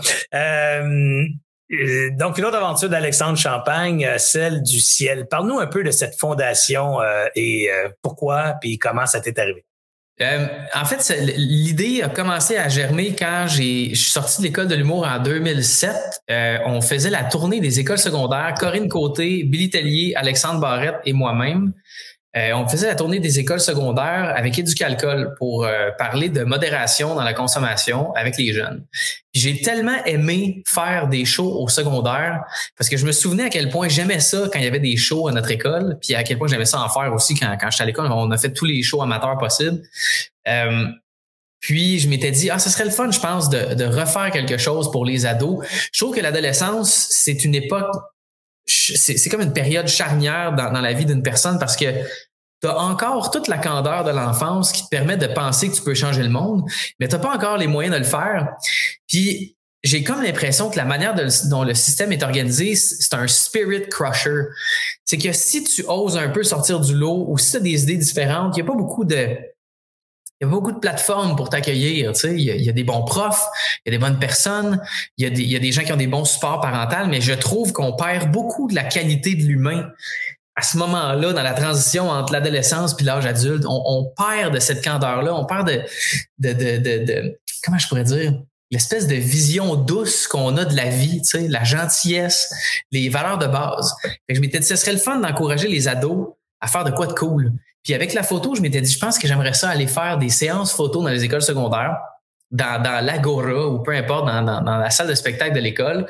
Euh, donc, une autre aventure d'Alexandre Champagne, euh, celle du ciel. Parle-nous un peu de cette fondation euh, et pourquoi, puis comment ça t'est arrivé? en fait, l'idée a commencé à germer quand j'ai, je suis sorti de l'école de l'humour en 2007. on faisait la tournée des écoles secondaires. Corinne Côté, Billy Tellier, Alexandre Barrette et moi-même. Euh, on faisait la tournée des écoles secondaires avec Éducalcool pour euh, parler de modération dans la consommation avec les jeunes. J'ai tellement aimé faire des shows au secondaire parce que je me souvenais à quel point j'aimais ça quand il y avait des shows à notre école, puis à quel point j'aimais ça en faire aussi quand, quand j'étais à l'école. On a fait tous les shows amateurs possibles. Euh, puis je m'étais dit, ah, ce serait le fun, je pense, de, de refaire quelque chose pour les ados. Je trouve que l'adolescence, c'est une époque c'est comme une période charnière dans, la vie d'une personne parce que tu as encore toute la candeur de l'enfance qui te permet de penser que tu peux changer le monde, mais tu pas encore les moyens de le faire. Puis j'ai comme l'impression que la manière dont le système est organisé, c'est un spirit crusher. C'est que si tu oses un peu sortir du lot ou si tu as des idées différentes, il n'y a pas beaucoup de il y a beaucoup de plateformes pour t'accueillir. Tu sais. il, y a, des bons profs, il y a des bonnes personnes, il y, a des, y a des gens qui ont des bons supports parentaux, mais je trouve qu'on perd beaucoup de la qualité de l'humain à ce moment-là, dans la transition entre l'adolescence puis l'âge adulte. On, perd de cette candeur-là, on perd de, de, de, de, comment je pourrais dire, l'espèce de vision douce qu'on a de la vie, tu sais, la gentillesse, les valeurs de base. je m'étais dit, ce serait le fun d'encourager les ados à faire de quoi de cool. Puis avec la photo, je m'étais dit, je pense que j'aimerais ça aller faire des séances photos dans les écoles secondaires, dans, dans l'agora ou peu importe, dans, dans, dans la salle de spectacle de l'école,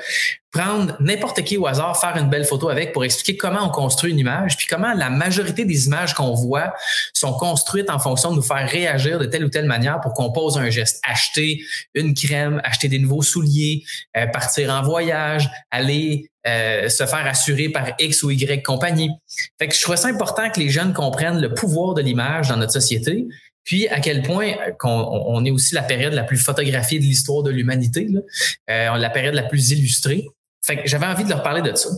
prendre n'importe qui au hasard, faire une belle photo avec pour expliquer comment on construit une image, puis comment la majorité des images qu'on voit sont construites en fonction de nous faire réagir de telle ou telle manière pour qu'on pose un geste. Acheter une crème, acheter des nouveaux souliers, euh, partir en voyage, aller euh, se faire assurer par X ou Y compagnie. Fait que je trouvais ça important que les jeunes comprennent le pouvoir de l'image dans notre société, puis à quel point qu'on on est aussi la période la plus photographiée de l'histoire de l'humanité, euh, la période la plus illustrée. Fait que j'avais envie de leur parler de ça.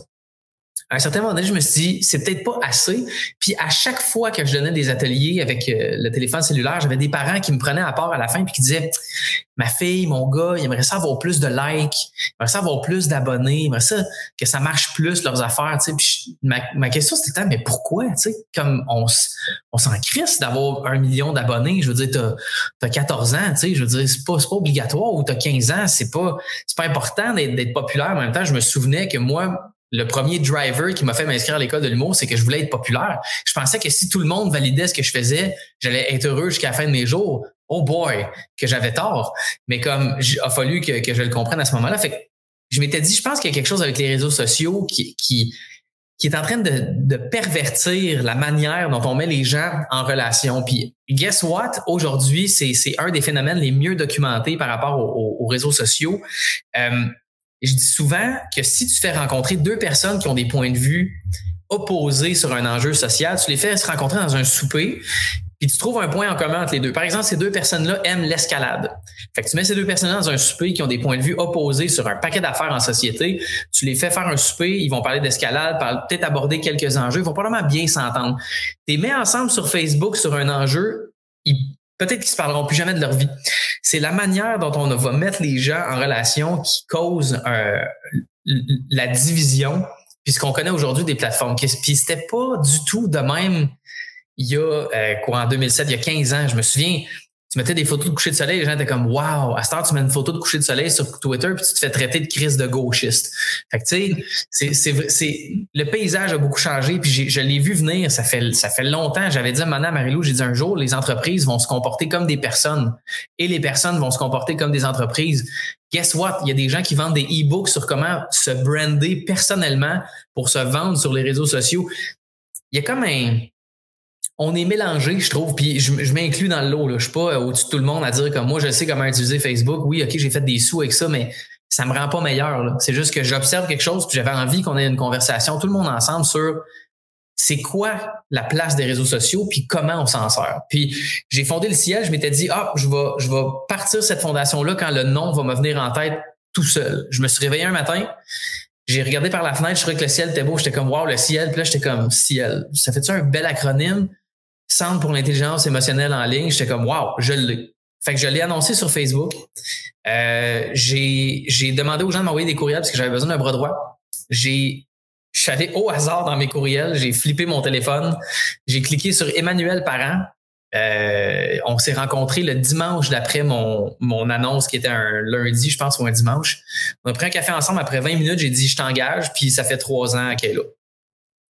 À un certain moment donné, je me suis dit, c'est peut-être pas assez. Puis à chaque fois que je donnais des ateliers avec euh, le téléphone cellulaire, j'avais des parents qui me prenaient à part à la fin puis qui disaient, ma fille, mon gars, ils aimeraient ça avoir plus de likes, ils aimeraient ça avoir plus d'abonnés, ils aimeraient ça que ça marche plus leurs affaires. Puis ma, ma question c'était, mais pourquoi? Tu sais, comme on, on s'en crisse d'avoir un million d'abonnés. Je veux dire, t'as as 14 ans, tu sais, je veux dire, c'est pas, pas obligatoire ou t'as 15 ans, c'est pas, pas important d'être populaire. En même temps, je me souvenais que moi, le premier driver qui m'a fait m'inscrire à l'école de l'humour, c'est que je voulais être populaire. Je pensais que si tout le monde validait ce que je faisais, j'allais être heureux jusqu'à la fin de mes jours. Oh boy, que j'avais tort. Mais comme il a fallu que, je le comprenne à ce moment-là, fait je m'étais dit, je pense qu'il y a quelque chose avec les réseaux sociaux qui, est en train de, de, pervertir la manière dont on met les gens en relation. Puis, guess what? Aujourd'hui, c'est, un des phénomènes les mieux documentés par rapport aux, réseaux sociaux. Euh, je dis souvent que si tu fais rencontrer deux personnes qui ont des points de vue opposés sur un enjeu social, tu les fais se rencontrer dans un souper, puis tu trouves un point en commun entre les deux. Par exemple, ces deux personnes-là aiment l'escalade. Fait que tu mets ces deux personnes-là dans un souper qui ont des points de vue opposés sur un paquet d'affaires en société, tu les fais faire un souper, ils vont parler d'escalade, peut-être aborder quelques enjeux, ils vont probablement bien s'entendre. Tu les mets ensemble sur Facebook sur un enjeu, peut-être qu'ils se parleront plus jamais de leur vie. C'est la manière dont on va mettre les gens en relation qui cause euh, la division, puisqu'on connaît aujourd'hui des plateformes. Puis c'était pas du tout de même il y a euh, quoi en 2007, il y a 15 ans. Je me souviens, tu mettais des photos de coucher de soleil, les gens étaient comme Wow, à ce temps, tu mets une photo de coucher de soleil sur Twitter, puis tu te fais traiter de crise de gauchiste. Fait que tu sais, c'est, c'est, le paysage a beaucoup changé, puis je l'ai vu venir, ça fait, ça fait longtemps. J'avais dit à Madame Marilou, j'ai dit un jour, les entreprises vont se comporter comme des personnes et les personnes vont se comporter comme des entreprises. Guess what? Il y a des gens qui vendent des e-books sur comment se brander personnellement pour se vendre sur les réseaux sociaux. Il y a comme un, on est mélangé, je trouve, puis je, m'inclus dans le lot. Là. Je suis pas euh, au-dessus de tout le monde à dire comme moi, je sais comment utiliser Facebook. Oui, OK, j'ai fait des sous avec ça, mais ça me rend pas meilleur. C'est juste que j'observe quelque chose, puis j'avais envie qu'on ait une conversation, tout le monde ensemble, sur c'est quoi la place des réseaux sociaux, puis comment on s'en sert. Puis j'ai fondé le ciel, je m'étais dit, ah, je vais, je vais partir cette fondation-là quand le nom va me venir en tête tout seul. Je me suis réveillé un matin, j'ai regardé par la fenêtre, je trouvais que le ciel était beau, j'étais comme, wow, le ciel, puis là, j'étais comme, ciel. Ça fait-tu un bel acronyme? Centre pour l'intelligence émotionnelle en ligne. J'étais comme, wow, je l'ai. Fait que je l'ai annoncé sur Facebook. Euh, j'ai, demandé aux gens de m'envoyer des courriels parce que j'avais besoin d'un bras droit. J'ai, je suis allé au hasard dans mes courriels. J'ai flippé mon téléphone. J'ai cliqué sur Emmanuel Parent. Euh, on s'est rencontrés le dimanche d'après mon, mon annonce qui était un lundi, je pense, ou un dimanche. On a pris un café ensemble. Après 20 minutes, j'ai dit je t'engage, puis ça fait trois ans qu'elle est là.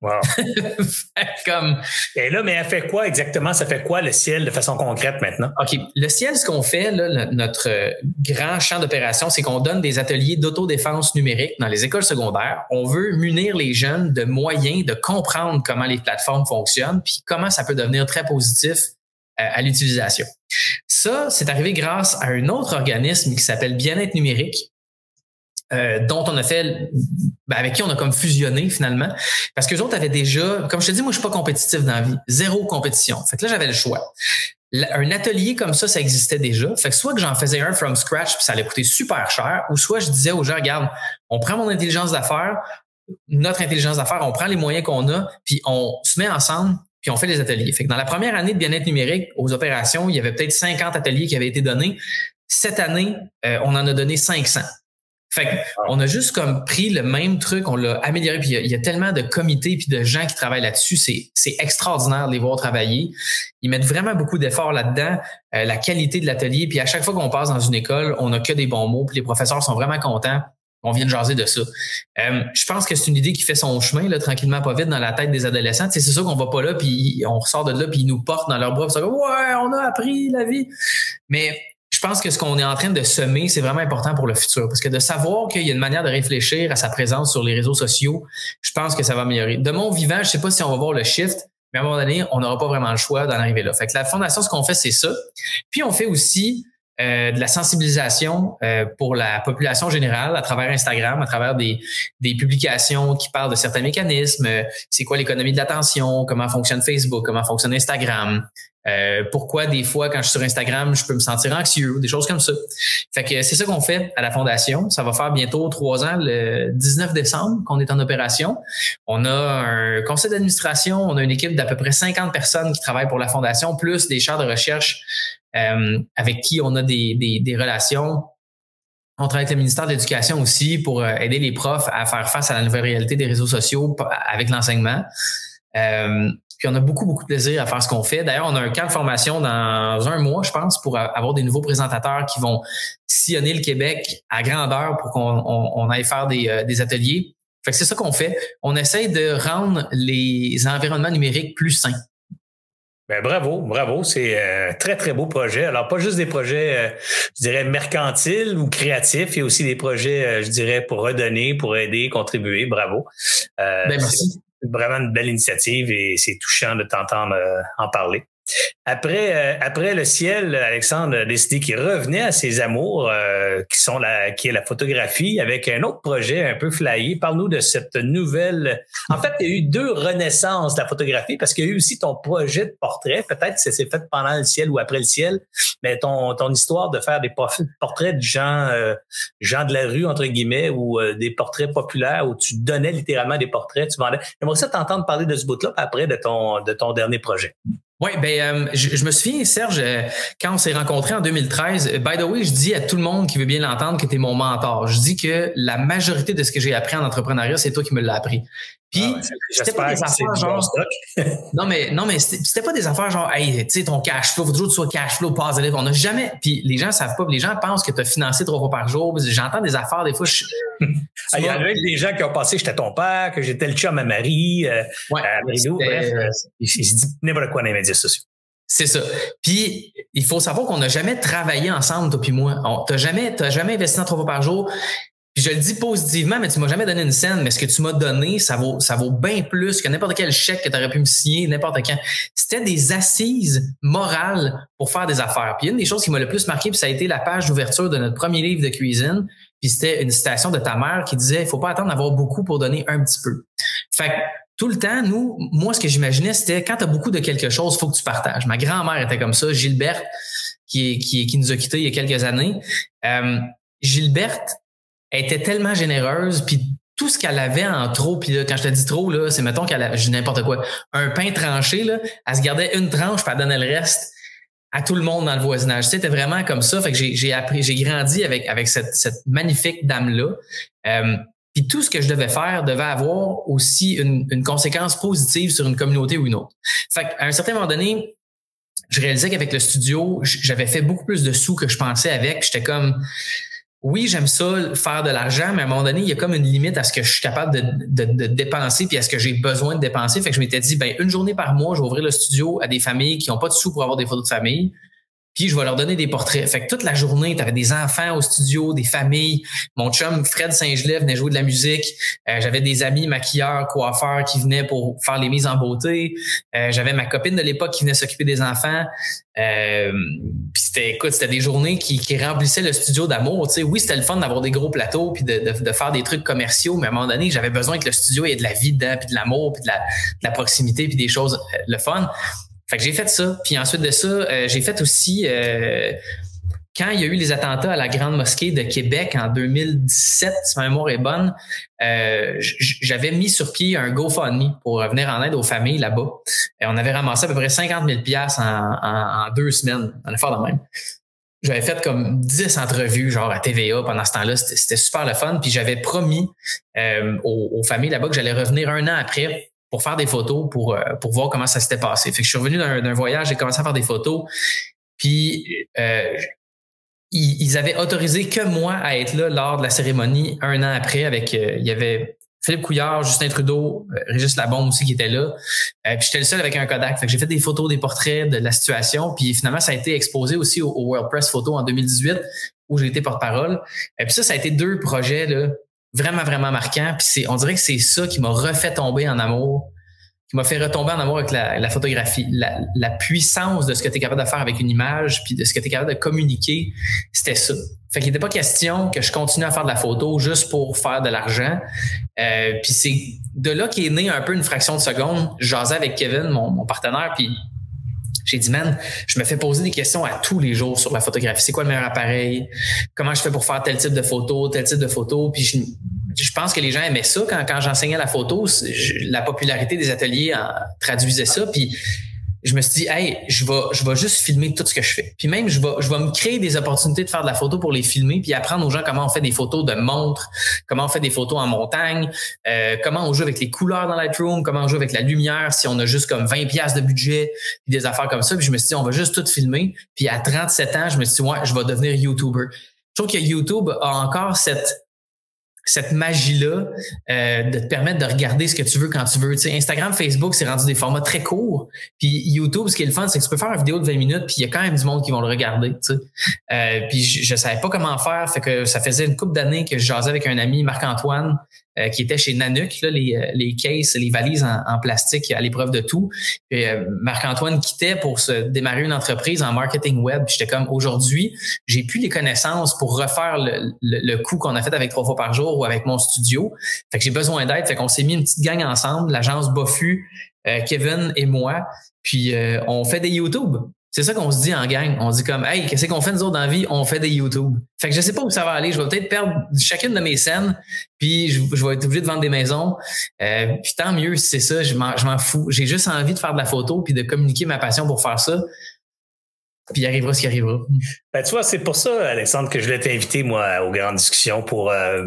Wow. comme... Et là, mais elle fait quoi exactement? Ça fait quoi le ciel de façon concrète maintenant? OK. Le ciel, ce qu'on fait, là, notre euh, grand champ d'opération, c'est qu'on donne des ateliers d'autodéfense numérique dans les écoles secondaires. On veut munir les jeunes de moyens de comprendre comment les plateformes fonctionnent, puis comment ça peut devenir très positif euh, à l'utilisation. Ça, c'est arrivé grâce à un autre organisme qui s'appelle Bien-être numérique, euh, dont on a fait, ben, avec qui on a comme fusionné finalement, parce que les autres avaient déjà, comme je te dis, moi je suis pas compétitif dans la vie, zéro compétition. Fait que là j'avais le choix. Un atelier comme ça, ça existait déjà. Fait que soit que j'en faisais un from scratch puis ça allait coûter super cher, ou soit je disais aux gens, regarde, on prend mon intelligence d'affaires, notre intelligence d'affaires, on prend les moyens qu'on a, puis on se met ensemble, puis on fait des ateliers. Fait que dans la première année de bien-être numérique aux opérations, il y avait peut-être 50 ateliers qui avaient été donnés. Cette année, euh, on en a donné 500. Fait on a juste comme pris le même truc, on l'a amélioré. Puis il y, a tellement de comités puis de gens qui travaillent là-dessus, c'est, extraordinaire de les voir travailler. Ils mettent vraiment beaucoup d'efforts là-dedans, euh, la qualité de l'atelier. Puis à chaque fois qu'on passe dans une école, on n'a que des bons mots. Puis les professeurs sont vraiment contents. On vient de jaser de ça. Euh, je pense que c'est une idée qui fait son chemin là, tranquillement, pas vite dans la tête des adolescents. c'est sûr qu'on va pas là, puis on ressort de là, puis ils nous portent dans leurs bras. Puis ouais, on a appris la vie. Mais pense que ce qu'on est en train de semer, c'est vraiment important pour le futur. Parce que de savoir qu'il y a une manière de réfléchir à sa présence sur les réseaux sociaux, je pense que ça va améliorer. De mon vivant, je sais pas si on va voir le shift, mais à un moment donné, on n'aura pas vraiment le choix d'en arriver là. Fait que la fondation, ce qu'on fait, c'est ça. Puis on fait aussi euh, de la sensibilisation euh, pour la population générale à travers Instagram, à travers des, des publications qui parlent de certains mécanismes. c'est quoi l'économie de l'attention, comment fonctionne Facebook, comment fonctionne Instagram, euh, pourquoi des fois, quand je suis sur Instagram, je peux me sentir anxieux, des choses comme ça. Fait que c'est ça qu'on fait à la Fondation. Ça va faire bientôt trois ans, le 19 décembre, qu'on est en opération. On a un conseil d'administration, on a une équipe d'à peu près 50 personnes qui travaillent pour la Fondation, plus des chars de recherche euh, avec qui on a des, des, des relations. On travaille avec le ministère de l'Éducation aussi pour euh, aider les profs à faire face à la nouvelle réalité des réseaux sociaux avec l'enseignement. Euh, puis on a beaucoup, beaucoup de plaisir à faire ce qu'on fait. D'ailleurs, on a un camp de formation dans un mois, je pense, pour avoir des nouveaux présentateurs qui vont sillonner le Québec à grandeur pour qu'on aille faire des, euh, des ateliers. Fait que c'est ça qu'on fait. On essaye de rendre les environnements numériques plus sains. Ben bravo, bravo. C'est un euh, très, très beau projet. Alors, pas juste des projets, euh, je dirais, mercantiles ou créatifs, il y a aussi des projets, je dirais, pour redonner, pour aider, contribuer. Bravo. ben, merci vraiment une belle initiative et c'est touchant de t'entendre euh, en parler. Après, euh, après le ciel, Alexandre a décidé qu'il revenait à ses amours, euh, qui sont la, qui est la photographie, avec un autre projet un peu flyé. Parle-nous de cette nouvelle. En fait, il y a eu deux renaissances de la photographie parce qu'il y a eu aussi ton projet de portrait. Peut-être que ça s'est fait pendant le ciel ou après le ciel, mais ton, ton histoire de faire des portraits de gens, euh, gens de la rue entre guillemets, ou des portraits populaires où tu donnais littéralement des portraits, tu vendais. J'aimerais ça t'entendre parler de ce bout-là après de ton de ton dernier projet. Oui, ben, euh, je, me souviens, Serge, euh, quand on s'est rencontrés en 2013, euh, by the way, je dis à tout le monde qui veut bien l'entendre que tu es mon mentor. Je dis que la majorité de ce que j'ai appris en entrepreneuriat, c'est toi qui me l'as appris. Puis, ah c'était pas des affaires genre. non, mais, non, mais c'était pas des affaires genre, hey, tu sais, ton cash flow, faut toujours que tu sois cash flow positive. On n'a jamais. Puis, les gens savent pas, les gens pensent que tu as financé trois fois par jour. J'entends des affaires, des fois, je. Ah, il y avait des gens qui ont pensé que j'étais ton père, que j'étais le chum à Marie, euh, ouais, à bref. Euh, ils se disent n'importe quoi dans les médias sociaux. C'est ça. Puis, il faut savoir qu'on n'a jamais travaillé ensemble, toi puis moi. Tu n'as jamais, jamais investi dans trois fois par jour. Puis je le dis positivement, mais tu m'as jamais donné une scène, mais ce que tu m'as donné, ça vaut, ça vaut bien plus que n'importe quel chèque que tu aurais pu me signer n'importe quand. C'était des assises morales pour faire des affaires. Puis une des choses qui m'a le plus marqué, puis ça a été la page d'ouverture de notre premier livre de cuisine. Puis c'était une citation de ta mère qui disait, il faut pas attendre d'avoir beaucoup pour donner un petit peu. Fait que tout le temps, nous, moi, ce que j'imaginais, c'était quand tu as beaucoup de quelque chose, faut que tu partages. Ma grand-mère était comme ça, Gilberte, qui, qui, qui nous a quittés il y a quelques années. Euh, Gilberte, était tellement généreuse, puis tout ce qu'elle avait en trop, puis là, quand je te dis trop, là, c'est mettons qu'elle a, n'importe quoi, un pain tranché, là, elle se gardait une tranche, puis elle donnait le reste à tout le monde dans le voisinage. C'était vraiment comme ça. Fait que j'ai appris, j'ai grandi avec, avec cette, cette magnifique dame-là. Euh, puis tout ce que je devais faire devait avoir aussi une, une, conséquence positive sur une communauté ou une autre. Fait qu'à un certain moment donné, je réalisais qu'avec le studio, j'avais fait beaucoup plus de sous que je pensais avec. J'étais comme, oui, j'aime ça, faire de l'argent, mais à un moment donné, il y a comme une limite à ce que je suis capable de, de, dépenser puis à ce que j'ai besoin de dépenser. Fait que je m'étais dit, ben, une journée par mois, je vais ouvrir le studio à des familles qui n'ont pas de sous pour avoir des photos de famille puis je vais leur donner des portraits. Fait que toute la journée, tu avais des enfants au studio, des familles. Mon chum Fred Saint-Gelais venait jouer de la musique. Euh, j'avais des amis maquilleurs, coiffeurs qui venaient pour faire les mises en beauté. Euh, j'avais ma copine de l'époque qui venait s'occuper des enfants. Euh, puis c'était, écoute, c'était des journées qui, qui remplissaient le studio d'amour. Tu sais, oui, c'était le fun d'avoir des gros plateaux puis de, de, faire des trucs commerciaux, mais à un moment donné, j'avais besoin que le studio ait de la vie dedans, puis de l'amour, puis de la, de la proximité, puis des choses le fun. Fait que j'ai fait ça. Puis ensuite de ça, euh, j'ai fait aussi euh, quand il y a eu les attentats à la Grande Mosquée de Québec en 2017, si ma mémoire est bonne, euh, j'avais mis sur pied un GoFundMe pour venir en aide aux familles là-bas. Et on avait ramassé à peu près 50 000 pièces en, deux semaines, en effort de même. J'avais fait comme 10 entrevues genre à TVA pendant ce temps-là. C'était super le fun. Puis j'avais promis aux, aux familles là-bas que j'allais revenir un an après pour faire des photos, pour, euh, pour voir comment ça s'était passé. Fait que je suis revenu d'un voyage, j'ai commencé à faire des photos. Puis euh, ils, avaient autorisé que moi à être là lors de la cérémonie un an après avec euh, il y avait Philippe Couillard, Justin Trudeau, Régis Labombe aussi qui était là. puis j'étais le seul avec un Kodak. J'ai fait des photos, des portraits de la situation. Puis finalement, ça a été exposé aussi au, World Press Photo en 2018 où j'ai été porte-parole. Et puis ça, ça a été deux projets là, vraiment, vraiment marquant. Puis c'est, on dirait que c'est ça qui m'a refait tomber en amour, qui m'a fait retomber en amour avec la, photographie. La, puissance de ce que tu es capable de faire avec une image, puis de ce que tu es capable de communiquer, c'était ça. Fait qu'il n'était pas question que je continue à faire de la photo juste pour faire de l'argent. Euh, puis c'est de là qu'est né un peu une fraction de seconde. J'asais avec Kevin, mon, mon partenaire, puis j'ai dit, man, je me fais poser des questions à tous les jours sur la photographie. C'est quoi le meilleur appareil? Comment je fais pour faire tel type de photo, tel type de photo? Puis je, je pense que les gens aimaient ça quand, quand j'enseignais la photo. la popularité des ateliers traduisait ça. Puis je me suis dit, hey, je vais, je vais juste filmer tout ce que je fais. Puis même, je vais, je vais me créer des opportunités de faire de la photo pour les filmer, puis apprendre aux gens comment on fait des photos de montres, comment on fait des photos en montagne, euh, comment on joue avec les couleurs dans Lightroom, comment on joue avec la lumière, si on a juste comme 20 pièces de budget, puis des affaires comme ça. Puis je me suis dit, on va juste tout filmer. Puis à 37 ans, je me suis dit, ouais, je vais devenir YouTuber. Je trouve que YouTube a encore cette cette magie-là euh, de te permettre de regarder ce que tu veux quand tu veux. Tu Instagram, Facebook, c'est rendu des formats très courts. Puis YouTube, ce qui est le fun, c'est que tu peux faire une vidéo de 20 minutes, puis il y a quand même du monde qui vont le regarder. Tu sais. euh, puis je, je savais pas comment faire, fait que ça faisait une couple d'années que je jasais avec un ami, Marc-Antoine, euh, qui était chez Nanook, là, les, euh, les cases, les valises en, plastique à l'épreuve de tout. Euh, Marc-Antoine quittait pour se démarrer une entreprise en marketing web. J'étais comme aujourd'hui, j'ai plus les connaissances pour refaire le, le, coup qu'on a fait avec trois fois par jour ou avec mon studio. Fait que j'ai besoin d'aide. Fait qu'on s'est mis une petite gang ensemble, l'agence Boffu, Kevin et moi. Puis on fait des YouTube. C'est ça qu'on se dit en gang. On dit comme, hey, qu'est-ce qu'on fait nous autres dans la vie? On fait des YouTube. Fait que je sais pas où ça va aller. Je vais peut-être perdre chacune de mes scènes, puis je, vais être obligé de vendre des maisons. Euh, puis tant mieux si c'est ça, je m'en fous. J'ai juste envie de faire de la photo puis de communiquer ma passion pour faire ça. Puis il arrivera ce qui arrivera. Ben, tu vois, c'est pour ça, Alexandre, que je voulais t'inviter, moi, aux grandes discussions pour euh,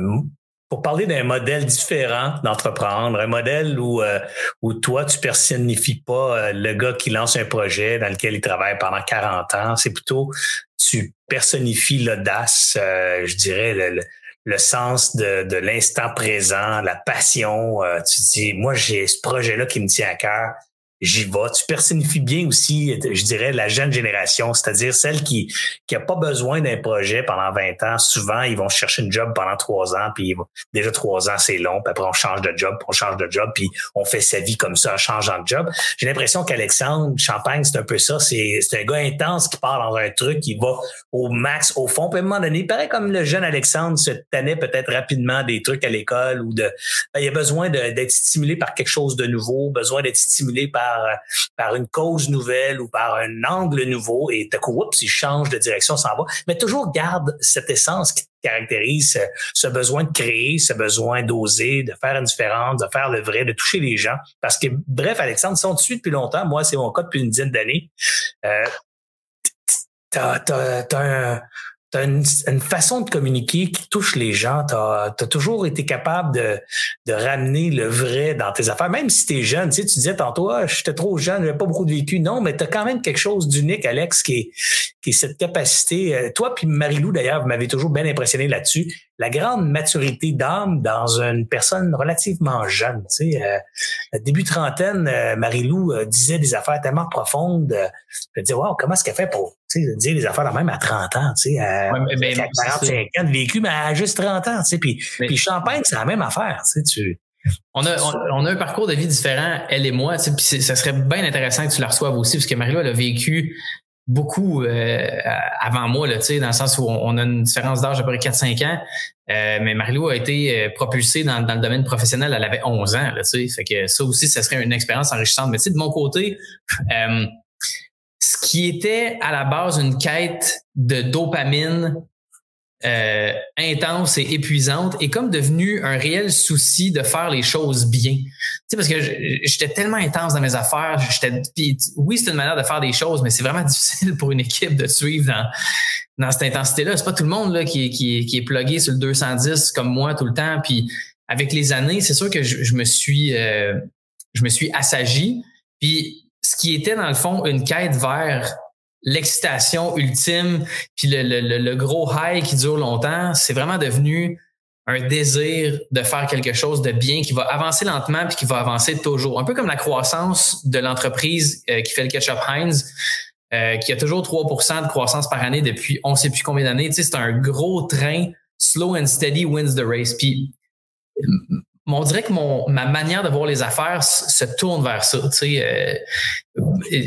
pour parler d'un modèle différent d'entreprendre, un modèle où, euh, où toi, tu personnifies pas euh, le gars qui lance un projet dans lequel il travaille pendant 40 ans. C'est plutôt, tu personnifies l'audace, euh, je dirais, le, le, sens de, de l'instant présent, la passion. tu dis, moi, j'ai ce projet-là qui me tient à cœur j'y vais. Tu personnifies bien aussi, je dirais, la jeune génération, c'est-à-dire celle qui qui pas besoin d'un projet pendant 20 ans. Souvent, ils vont chercher une job pendant trois ans, puis déjà trois ans, c'est long, puis après on change de job, on change de job, puis on fait sa vie comme ça en changeant de job. J'ai l'impression qu'Alexandre Champagne, c'est un peu ça. C'est un gars intense qui part dans un truc, qui va au max, au fond. Puis à un moment donné, pareil comme le jeune Alexandre se tenait peut-être rapidement des trucs à l'école ou de... Ben, il a besoin d'être stimulé par quelque chose de nouveau, besoin d'être stimulé par par, une cause nouvelle ou par un angle nouveau et de coup, oups, il change de direction, s'en va. Mais toujours garde cette essence qui caractérise ce, besoin de créer, ce besoin d'oser, de faire une différence, de faire le vrai, de toucher les gens. Parce que, bref, Alexandre, si on te depuis longtemps, moi, c'est mon cas depuis une dizaine d'années, euh, t'as un, tu une, une, façon de communiquer qui touche les gens. Tu as, toujours été capable de, de ramener le vrai dans tes affaires, même si tu es jeune. Tu, sais, tu disais tantôt, ah, j'étais trop jeune, j'avais pas beaucoup de vécu. Non, mais tu as quand même quelque chose d'unique, Alex, qui est, cette capacité. Euh, toi puis Marie-Lou, d'ailleurs, vous m'avez toujours bien impressionné là-dessus. La grande maturité d'âme dans une personne relativement jeune. Tu sais, euh, début trentaine, euh, Marie-Lou disait des affaires tellement profondes. je me disais, wow, comment est-ce qu'elle fait pour dire des affaires même à 30 ans, tu sais, à, 45 ans de vécu, mais à juste 30 ans, tu sais. Puis, puis Champagne, c'est la même affaire, tu sais. Tu, on a, on, a un parcours de vie différent, elle et moi. Puis ça serait bien intéressant que tu la reçoives aussi, parce que Marie-Lou, elle a vécu beaucoup euh, avant moi, là, dans le sens où on, a une différence d'âge d'à peu près 4-5 ans. Euh, mais Marie-Lou a été euh, propulsée dans, le domaine professionnel, elle avait 11 ans. Là, fait que ça aussi, ça serait une expérience enrichissante. Mais de mon côté, ce qui était à la base une quête de dopamine euh, intense et épuisante est comme devenu un réel souci de faire les choses bien. Tu sais, parce que j'étais tellement intense dans mes affaires, j'étais, oui, c'est une manière de faire des choses, mais c'est vraiment difficile pour une équipe de suivre dans, dans cette intensité-là. C'est pas tout le monde là, qui, qui, qui est plugué sur le 210 comme moi tout le temps. Puis avec les années, c'est sûr que je, me suis euh, je me suis assagi. Puis ce qui était dans le fond une quête vers l'excitation ultime, puis le, le, le, gros high qui dure longtemps, c'est vraiment devenu un désir de faire quelque chose de bien qui va avancer lentement puis qui va avancer toujours. Un peu comme la croissance de l'entreprise euh, qui fait le ketchup Heinz, euh, qui a toujours 3% de croissance par année depuis on sait plus combien d'années. Tu sais, c'est un gros train. Slow and steady wins the race. Puis on dirait que mon, ma manière de voir les affaires se tourne vers ça. Euh,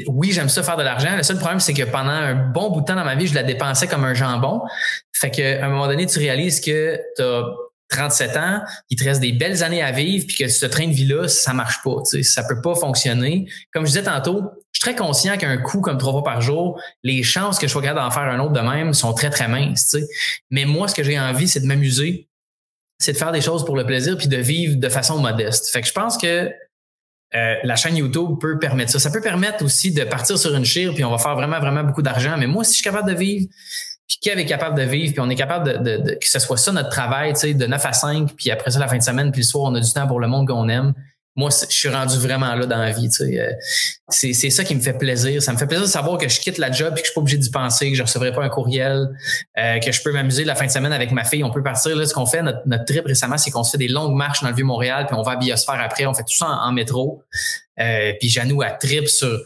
oui, j'aime ça faire de l'argent. Le seul problème, c'est que pendant un bon bout de temps dans ma vie, je la dépensais comme un jambon. Fait qu'à un moment donné, tu réalises que tu as 37 ans, il te reste des belles années à vivre, puis que ce train de vie-là, ça marche pas. Ça peut pas fonctionner. Comme je disais tantôt, je suis très conscient qu'un coup comme trois fois par jour, les chances que je sois capable d'en faire un autre de même sont très, très minces. Tu sais. Mais moi, ce que j'ai envie, c'est de m'amuser, c'est de faire des choses pour le plaisir puis de vivre de façon modeste. Fait que je pense que euh, la chaîne YouTube peut permettre ça. Ça peut permettre aussi de partir sur une chire puis on va faire vraiment, vraiment beaucoup d'argent. Mais moi, si je suis capable de vivre, puis Kev est capable de vivre, puis on est capable de, de, que ce soit ça notre travail, tu sais, de 9 à 5, puis après ça, la fin de semaine, puis le soir, on a du temps pour le monde qu'on aime moi, je suis rendu vraiment là dans la vie. Tu sais. Euh, c'est, c'est ça qui me fait plaisir. Ça me fait plaisir de savoir que je quitte la job et que je suis pas obligé d'y penser, que je recevrai pas un courriel, euh, que je peux m'amuser la fin de semaine avec ma fille. On peut partir. Là, ce qu'on fait, notre, trip récemment, c'est qu'on se fait des longues marches dans le Vieux-Montréal, puis on va à Biosphère après. On fait tout ça en, métro. Euh, puis Janou à trip sur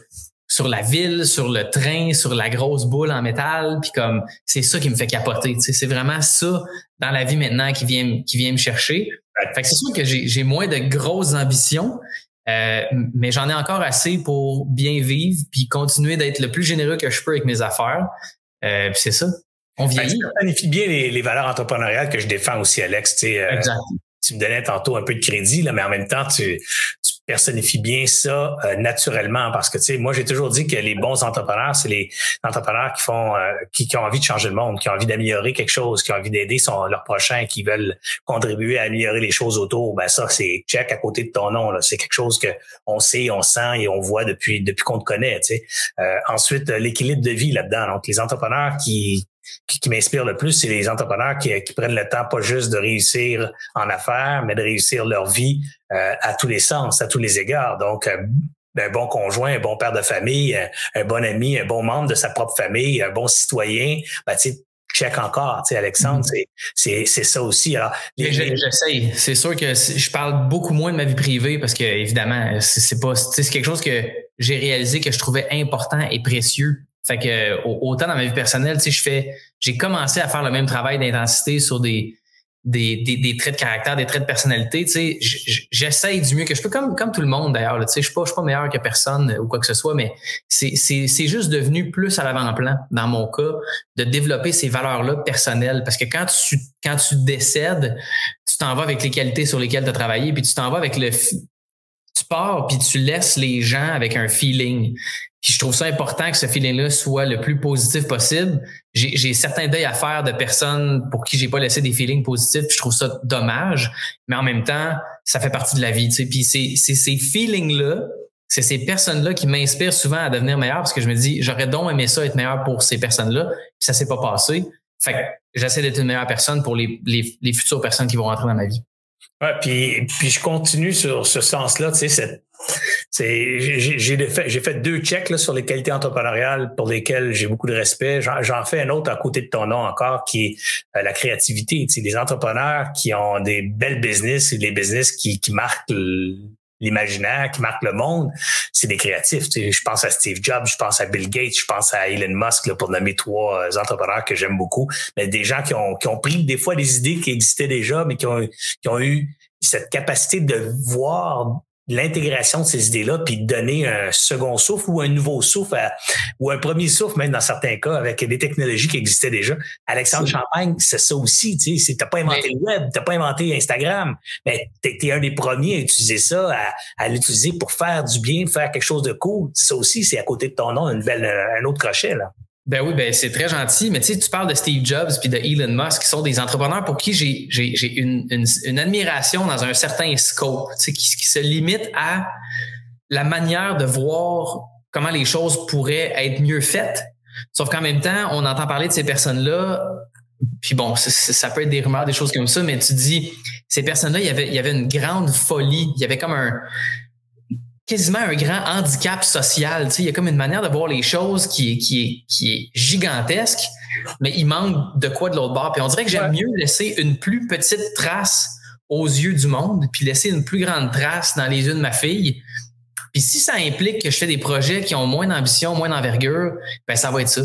sur la ville, sur le train, sur la grosse boule en métal, puis comme c'est ça qui me fait capoter. C'est vraiment ça dans la vie maintenant qui vient qui vient me chercher. Fait que c'est sûr que j'ai moins de grosses ambitions, euh, mais j'en ai encore assez pour bien vivre puis continuer d'être le plus généreux que je peux avec mes affaires. Euh, c'est ça. On vieillit. Ça planifie bien les, valeurs entrepreneuriales que je défends aussi, Alex. Euh, tu me donnais tantôt un peu de crédit, là, mais en même temps, tu, personnifie bien ça euh, naturellement parce que tu sais moi j'ai toujours dit que les bons entrepreneurs c'est les entrepreneurs qui font euh, qui, qui, ont envie de changer le monde qui ont envie d'améliorer quelque chose qui ont envie d'aider son leur prochain qui veulent contribuer à améliorer les choses autour. Ben ça c'est check à côté de ton nom là. C'est quelque chose que on sait on sent et on voit depuis depuis qu'on te connaît tu sais. Euh, ensuite l'équilibre de vie là-dedans. Donc les entrepreneurs qui qui, qui m'inspire le plus, c'est les entrepreneurs qui, qui, prennent le temps pas juste de réussir en affaires, mais de réussir leur vie euh, à tous les sens, à tous les égards. Donc, euh, un bon conjoint, un bon père de famille, un, bon ami, un bon membre de sa propre famille, un bon citoyen, ben, tu sais, check encore, tu sais, Alexandre, c'est, c'est, ça aussi. Alors, j'essaye. C'est sûr que je parle beaucoup moins de ma vie privée parce que, évidemment, c'est pas, c'est quelque chose que j'ai réalisé que je trouvais important et précieux fait que autant dans ma vie personnelle, tu sais, je fais, j'ai commencé à faire le même travail d'intensité sur des, des, des, traits de caractère, des traits de personnalité. Tu sais, j'essaye du mieux que je peux, comme comme tout le monde d'ailleurs. Tu sais, je suis pas, je suis pas meilleur que personne ou quoi que ce soit, mais c'est c'est c'est juste devenu plus à l'avant-plan dans mon cas de développer ces valeurs-là personnelles. Parce que quand tu quand tu décèdes, tu t'en vas avec les qualités sur lesquelles tu as travaillé, puis tu t'en vas avec le tu pars puis tu laisses les gens avec un feeling. Puis je trouve ça important que ce feeling-là soit le plus positif possible. J'ai certains deuils à faire de personnes pour qui j'ai pas laissé des feelings positifs. je trouve ça dommage, mais en même temps, ça fait partie de la vie. Tu sais. Puis c'est ces feelings-là, c'est ces personnes-là qui m'inspirent souvent à devenir meilleur parce que je me dis, j'aurais donc aimé ça être meilleur pour ces personnes-là. Puis ça s'est pas passé. Fait que j'essaie d'être une meilleure personne pour les, les futures personnes qui vont rentrer dans ma vie. Ouais, puis, puis je continue sur ce sens-là, tu sais, cette, J'ai fait, fait deux checks là, sur les qualités entrepreneuriales pour lesquelles j'ai beaucoup de respect. J'en fais un autre à côté de ton nom encore qui est euh, la créativité. Tu les entrepreneurs qui ont des belles business et des business qui, qui marquent l'imaginaire, qui marquent le monde, c'est des créatifs. Tu sais, je pense à Steve Jobs, je pense à Bill Gates, je pense à Elon Musk là, pour nommer trois euh, entrepreneurs que j'aime beaucoup. Mais des gens qui ont, qui ont pris des fois des idées qui existaient déjà, mais qui ont, qui ont eu cette capacité de voir l'intégration de ces idées-là, puis donner un second souffle ou un nouveau souffle, ou un premier souffle, même dans certains cas, avec des technologies qui existaient déjà. Alexandre Champagne, c'est ça aussi, tu sais, t'as pas inventé le web, t'as pas inventé Instagram, mais t'es es un des premiers à utiliser ça, à, à l'utiliser pour faire du bien, faire quelque chose de cool. Ça aussi, c'est à côté de ton nom, une belle, un autre crochet, là. Ben oui, ben c'est très gentil. Mais tu sais, tu parles de Steve Jobs puis de Elon Musk, qui sont des entrepreneurs pour qui j'ai j'ai une, une, une, admiration dans un certain scope, tu sais, qui, se limite à la manière de voir comment les choses pourraient être mieux faites. Sauf qu'en même temps, on entend parler de ces personnes-là. Puis bon, ça, peut être des rumeurs, des choses comme ça, mais tu dis, ces personnes-là, il y avait une grande folie. Il y avait comme un, quasiment un grand handicap social. Tu sais, il y a comme une manière de voir les choses qui est, qui est, qui est gigantesque, mais il manque de quoi de l'autre bord. Puis on dirait que j'aime mieux laisser une plus petite trace aux yeux du monde, puis laisser une plus grande trace dans les yeux de ma fille. Puis si ça implique que je fais des projets qui ont moins d'ambition, moins d'envergure, ben ça va être ça.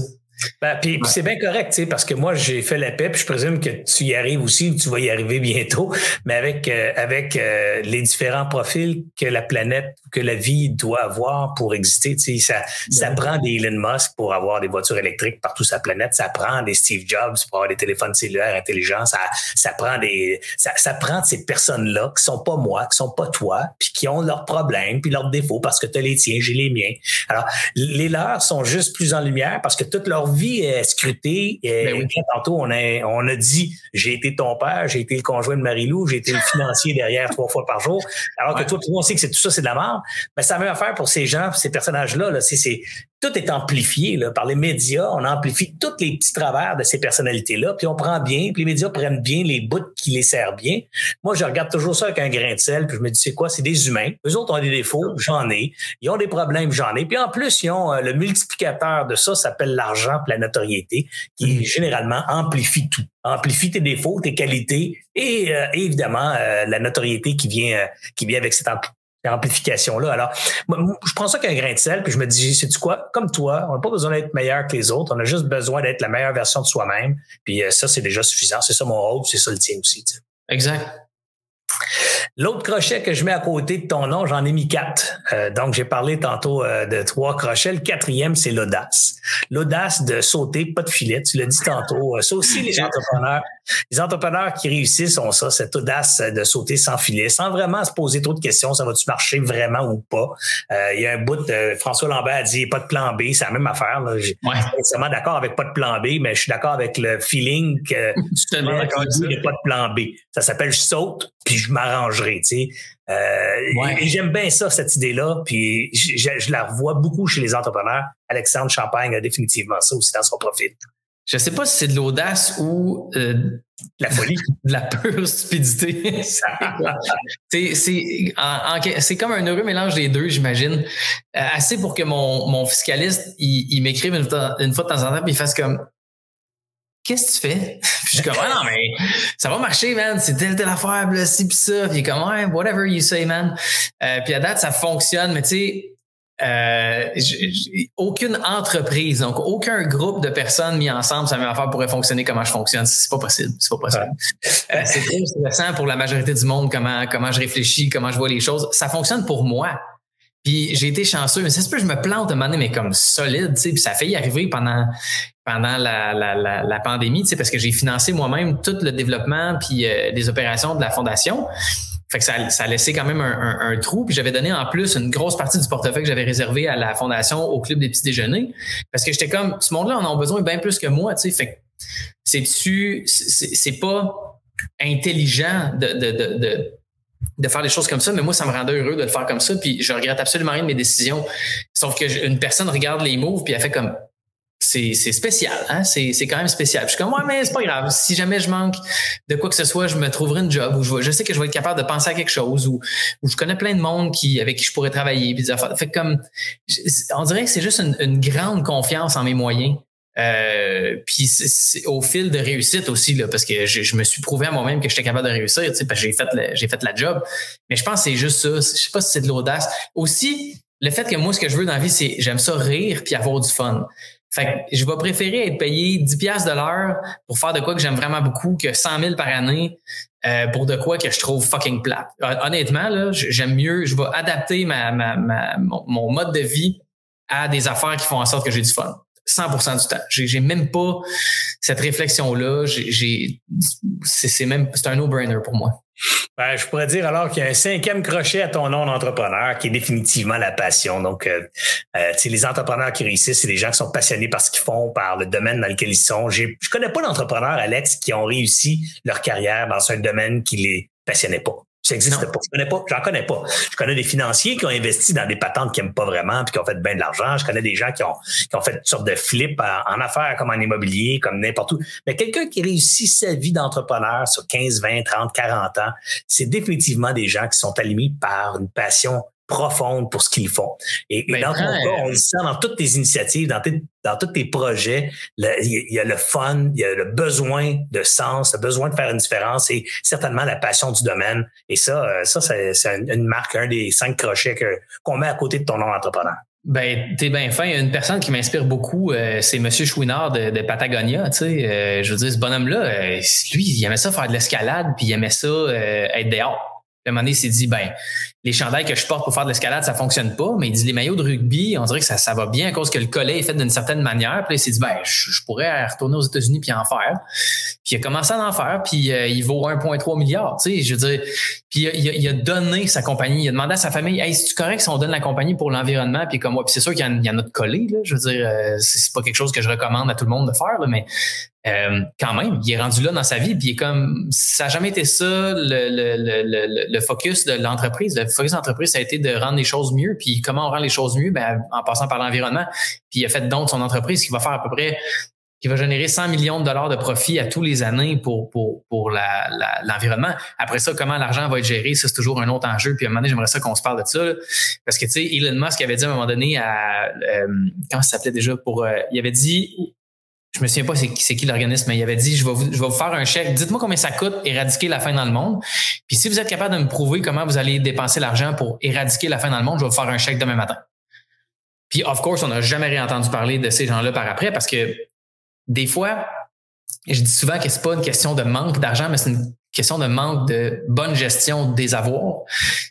Ben, puis, c'est bien correct, parce que moi, j'ai fait la paix, puis je présume que tu y arrives aussi, tu vas y arriver bientôt, mais avec, euh, avec euh, les différents profils que la planète, que la vie doit avoir pour exister. Ça, ça prend des Elon Musk pour avoir des voitures électriques partout sur la planète, ça prend des Steve Jobs pour avoir des téléphones cellulaires intelligents, ça, ça prend des ça, ça prend ces personnes-là qui sont pas moi, qui sont pas toi, puis qui ont leurs problèmes, puis leurs défauts, parce que tu as les tiens, j'ai les miens. Alors, les leurs sont juste plus en lumière parce que toute leur vie est scrutée. Et ben Tantôt, on a, on a dit, j'ai été ton père, j'ai été le conjoint de Marie-Lou, j'ai été le financier derrière trois fois par jour. Alors que toi, tout le monde sait que c'est tout ça, c'est de la mort. Mais ça a même affaire pour ces gens, ces personnages-là. Là, c'est, tout est amplifié là, par les médias. On amplifie tous les petits travers de ces personnalités-là, puis on prend bien, puis les médias prennent bien les bouts qui les servent bien. Moi, je regarde toujours ça avec un grain de sel, puis je me dis, c'est quoi? C'est des humains. Eux autres ont des défauts, j'en ai. Ils ont des problèmes, j'en ai. Puis en plus, ils ont euh, le multiplicateur de ça, s'appelle l'argent, puis la notoriété, qui mm-hmm. généralement amplifie tout amplifie tes défauts, tes qualités et, euh, évidemment euh, la notoriété qui vient qui vient avec cette, amplification-là. Alors, je prends ça qu'un grain de sel, puis je me dis, c'est tu quoi? Comme toi, on n'a pas besoin d'être meilleur que les autres, on a juste besoin d'être la meilleure version de soi-même. Puis euh, ça, c'est déjà suffisant. C'est ça mon rôle, c'est ça le tien aussi. Exact. L'autre crochet que je mets à côté de ton nom, j'en ai mis quatre. Euh, donc, j'ai parlé tantôt euh, de trois crochets. Le quatrième, c'est l'audace. L'audace de sauter, pas de filet. Tu l'as dit tantôt. Euh, ça aussi, les entrepreneurs, les entrepreneurs qui réussissent ont ça, cette audace de sauter sans filet, sans vraiment se poser trop de questions. Ça va-tu marcher vraiment ou pas? Il y a un bout de François Lambert a dit pas de plan B. C'est la même affaire. Là. Je suis ouais. d'accord avec pas de plan B, mais je suis d'accord avec le feeling que tu n'y a pas de plan B. Ça s'appelle je saute puis je m'arrangerai, tu sais. Euh, et j'aime bien ça, cette idée-là, puis je, la revois beaucoup chez les entrepreneurs. Alexandre Champagne a définitivement ça aussi dans son profil. Je sais pas si c'est de l'audace ou euh, la folie, de la pure stupidité. c'est comme un heureux mélange des deux, j'imagine. Euh, assez pour que mon, mon fiscaliste il, m'écrive une, une, fois de temps en temps, puis il fasse comme qu'est-ce que tu fais? puis je suis comme, ah non, mais ça va marcher, man. C'est telle, telle affaire, là, ci, pis ça. Puis il est comme, ouais, whatever you say, man. Euh, puis à date, ça fonctionne, mais tu sais, euh, aucune entreprise, donc aucun groupe de personnes mis ensemble, ça même affaire pourrait fonctionner comment je fonctionne. C'est pas possible. C'est pas possible. Euh, c'est très intéressant pour la majorité du monde comment comment je réfléchis, comment je vois les choses. Ça fonctionne pour moi. Puis j'ai été chanceux, mais ça se peut que je me plante un moment mais comme solide, tu sais, puis ça a failli arriver pendant pendant la, la, la, pandémie, tu sais, parce que j'ai financé moi-même tout le développement puis euh, des opérations de la fondation. Fait que ça, ça a laissé quand même un, un, trou. Puis j'avais donné en plus une grosse partie du portefeuille que j'avais réservé à la fondation au club des petits déjeuners. Parce que j'étais comme, ce monde-là en a besoin bien plus que moi, tu sais. Fait que c'est-tu, c'est pas intelligent de, de, de, de de faire des choses comme ça, mais moi, ça me rendait heureux de le faire comme ça, puis je regrette absolument rien de mes décisions. Sauf que une personne regarde les moves, puis elle fait comme c'est spécial, hein? C'est quand même spécial. je suis comme, ouais, mais c'est pas grave. Si jamais je manque de quoi que ce soit, je me trouverai une job ou je, sais que je vais être capable de penser à quelque chose ou, ou je connais plein de monde qui, avec qui je pourrais travailler. Puis Fait comme, on dirait que c'est juste une, grande confiance en mes moyens. Euh, puis au fil de réussite aussi là, parce que je, me suis prouvé à moi-même que j'étais capable de réussir, tu sais, parce que j'ai fait fait la job. Mais je pense que c'est juste ça. Je sais pas si c'est de l'audace. Aussi, le fait que moi, ce que je veux dans la vie, c'est j'aime ça rire puis avoir du fun. Fait que je vais préférer être payé 10 pièces de l'heure pour faire de quoi que j'aime vraiment beaucoup que 100 000 par année euh, pour de quoi que je trouve fucking plate. Honnêtement, là, j'aime mieux, je vais adapter ma, ma, ma mon, mode de vie à des affaires qui font en sorte que j'ai du fun. 100% du temps. J'ai même pas cette réflexion-là. J'ai, c'est même, c'est un no-brainer pour moi. Ben, je pourrais dire alors qu'il y a un cinquième crochet à ton nom d'entrepreneur qui est définitivement la passion. Donc, euh, euh les entrepreneurs qui réussissent, c'est des gens qui sont passionnés par ce qu'ils font, par le domaine dans lequel ils sont. Je connais pas d'entrepreneurs, Alex, qui ont réussi leur carrière dans un domaine qui les passionnait pas. Ça n'existe pas. Je connais pas. J'en connais pas. Je connais des financiers qui ont investi dans des patentes qu'ils n'aiment pas vraiment puis qui ont fait bien de l'argent. Je connais des gens qui ont, qui ont fait toutes sortes de flips en, affaires comme en immobilier, comme n'importe où. Mais quelqu'un qui réussit sa vie d'entrepreneur sur 15, 20, 30, 40 ans, c'est définitivement des gens qui sont alignés par une passion profonde pour ce qu'ils font. Et, ben, dans ton cas, on le sent dans toutes tes initiatives, dans, dans tous tes projets, il y a le fun, il y a le besoin de sens, le besoin de faire une différence et certainement la passion du domaine. Et ça, euh, ça c'est une marque, un des cinq crochets qu'on met à côté de ton nom d'entrepreneur. Ben, t'es bien fin. Il y a une personne qui m'inspire beaucoup, euh, c'est Monsieur Chouinard de, de Patagonia. Tu sais, euh, je veux dire, ce bonhomme-là, lui, il aimait ça faire de l'escalade, puis il aimait ça être dehors. À un il s'est dit, ben, les chandails que je porte pour faire de l'escalade, ça fonctionne pas. Mais il dit, les maillots de rugby, on dirait que ça, ça va bien à cause que le collet est fait d'une certaine manière. Puis là, il s'est dit, ben, je, pourrais retourner aux États-Unis puis en faire. Puis il a commencé à en faire, puis euh, il vaut 1,3 milliard. Tu sais, je veux dire, puis il a, donné sa compagnie. Il a demandé à sa famille, hey, c'est correct si on donne la compagnie pour l'environnement, puis comme moi. Puis c'est sûr qu'il y, en a de collé. Là, je veux dire, euh, c'est pas quelque chose que je recommande à tout le monde de faire, là, mais euh, quand même, il est rendu là dans sa vie, puis il est comme ça n'a jamais été ça le, le, le, le focus de l'entreprise. Le focus de l'entreprise, ça a été de rendre les choses mieux. Puis comment on rend les choses mieux? Ben, en passant par l'environnement. Puis il a fait donc son entreprise qui va faire à peu près qui va générer 100 millions de dollars de profit à tous les années pour pour pour l'environnement. Après ça, comment l'argent va être géré, ça c'est toujours un autre enjeu. Puis à un moment donné, j'aimerais ça qu'on se parle de ça, parce que tu sais, Elon Musk avait dit à un moment donné à euh, comment ça s'appelait déjà pour, euh, il avait dit je me souviens pas c'est qui l'organisme, mais il avait dit je vais, vous, faire un chèque. Dites-moi combien ça coûte éradiquer la faim dans le monde. Puis si vous êtes capable de me prouver comment vous allez dépenser l'argent pour éradiquer la faim dans le monde, je vais vous faire un chèque demain matin. Puis of course, on n'a jamais rien entendu parler de ces gens-là par après parce que des fois, je dis souvent que c'est pas une question de manque d'argent, mais c'est une question de manque de bonne gestion des avoirs.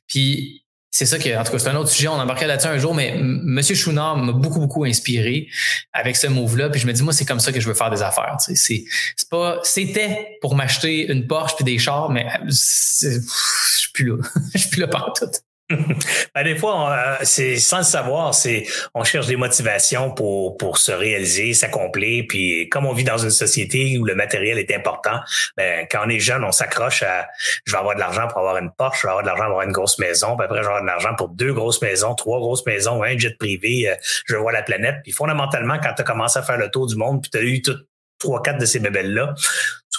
Puis c'est ça que, en tout cas, c'est un autre sujet. On embarquait là-dessus un jour, mais M. Chouinard m'a beaucoup, beaucoup inspiré avec ce move-là. Puis je me dis, moi, c'est comme ça que je veux faire des affaires. C'est, pas, c'était pour m'acheter une Porsche puis des chars, mais je suis plus là. Je suis plus là partout. ben, des fois, euh, c'est sans le savoir, c'est on cherche des motivations pour pour se réaliser, s'accomplir. Puis comme on vit dans une société où le matériel est important, ben quand on est jeune, on s'accroche à je vais avoir de l'argent pour avoir une Porsche, je vais avoir de l'argent pour avoir une grosse maison, puis après je vais avoir de l'argent pour deux grosses maisons, trois grosses maisons, un jet privé, euh, je vois la planète. Puis fondamentalement, quand tu as commencé à faire le tour du monde, puis tu as eu tout trois, quatre de ces bébelles là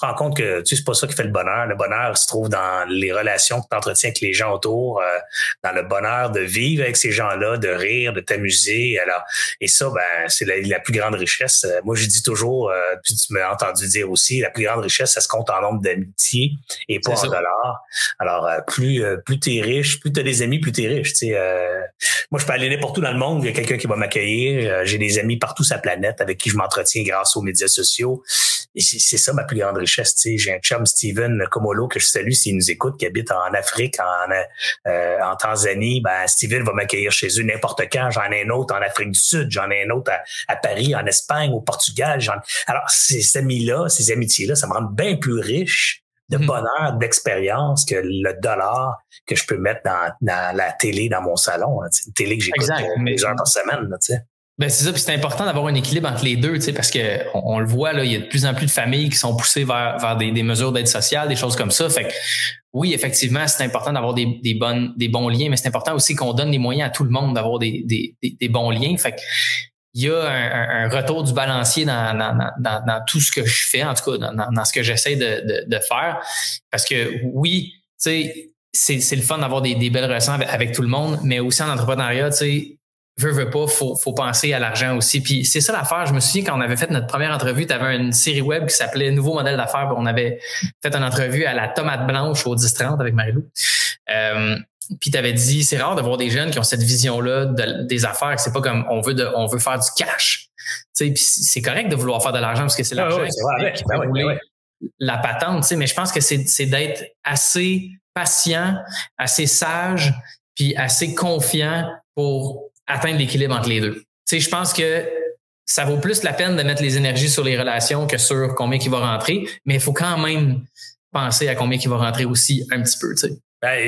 te rends compte que tu sais, c'est pas ça qui fait le bonheur. Le bonheur se trouve dans les relations que tu entretiens avec les gens autour, euh, dans le bonheur de vivre avec ces gens-là, de rire, de t'amuser. Alors, et ça, ben, c'est la, plus grande richesse. Euh, moi, je dis toujours, euh, puis tu m'as entendu dire aussi, la plus grande richesse, ça se compte en nombre d'amitiés et pas en dollars. Alors, plus plus t'es riche, plus t'as des amis, plus t'es riche. Tu sais, moi, je peux aller n'importe où dans le monde, il y a quelqu'un qui va m'accueillir. J'ai des amis partout sur la planète avec qui je m'entretiens grâce aux médias sociaux. Et c'est ça ma plus grande richesse j'ai un chum, Steven Komolo, que je salue s'il nous écoute, qui habite en Afrique, en, euh, en Tanzanie. Ben, Steven va m'accueillir chez eux n'importe quand. J'en ai un autre en Afrique du Sud, j'en ai un autre à, Paris, en Espagne, au Portugal. Alors, ces amis-là, ces amitiés-là, ça me rend bien plus riche de mhm. bonheur, d'expérience que le dollar que je peux mettre dans, la télé dans mon salon. une télé que j'écoute des heures par semaine. Là, ben c'est ça, puis c'est important d'avoir un équilibre entre les deux, parce que on, le voit là, il y a de plus en plus de familles qui sont poussées vers, vers des, des mesures d'aide sociale, des choses comme ça. Fait que oui, effectivement, c'est important d'avoir des, des bonnes, des bons liens, mais c'est important aussi qu'on donne les moyens à tout le monde d'avoir des, des, des, bons liens. Fait que il y a un, retour du balancier dans, dans, dans, tout ce que je fais, en tout cas dans, ce que j'essaie de, de, faire. Parce que oui, tu sais, c'est le fun d'avoir des, des, belles relations avec, tout le monde, mais aussi en entrepreneuriat, tu sais, veux, veux pas, faut, faut penser à l'argent aussi. Puis c'est ça l'affaire. Je me souviens quand on avait fait notre première entrevue, tu avais une série web qui s'appelait Nouveau modèle d'affaires. On avait fait une entrevue à la tomate blanche au 10-30 avec Marilou. Euh, puis tu avais dit, c'est rare de voir des jeunes qui ont cette vision-là des affaires, c'est pas comme on veut de, on veut faire du cash. C'est correct de vouloir faire de l'argent parce que c'est l'argent qui ben la patente, mais je pense que c'est d'être assez patient, assez sage, puis assez confiant pour atteindre l'équilibre entre les deux. je pense que ça vaut plus la peine de mettre les énergies sur les relations que sur combien qui va rentrer, mais il faut quand même penser à combien qui va rentrer aussi un petit peu. sais. Ben,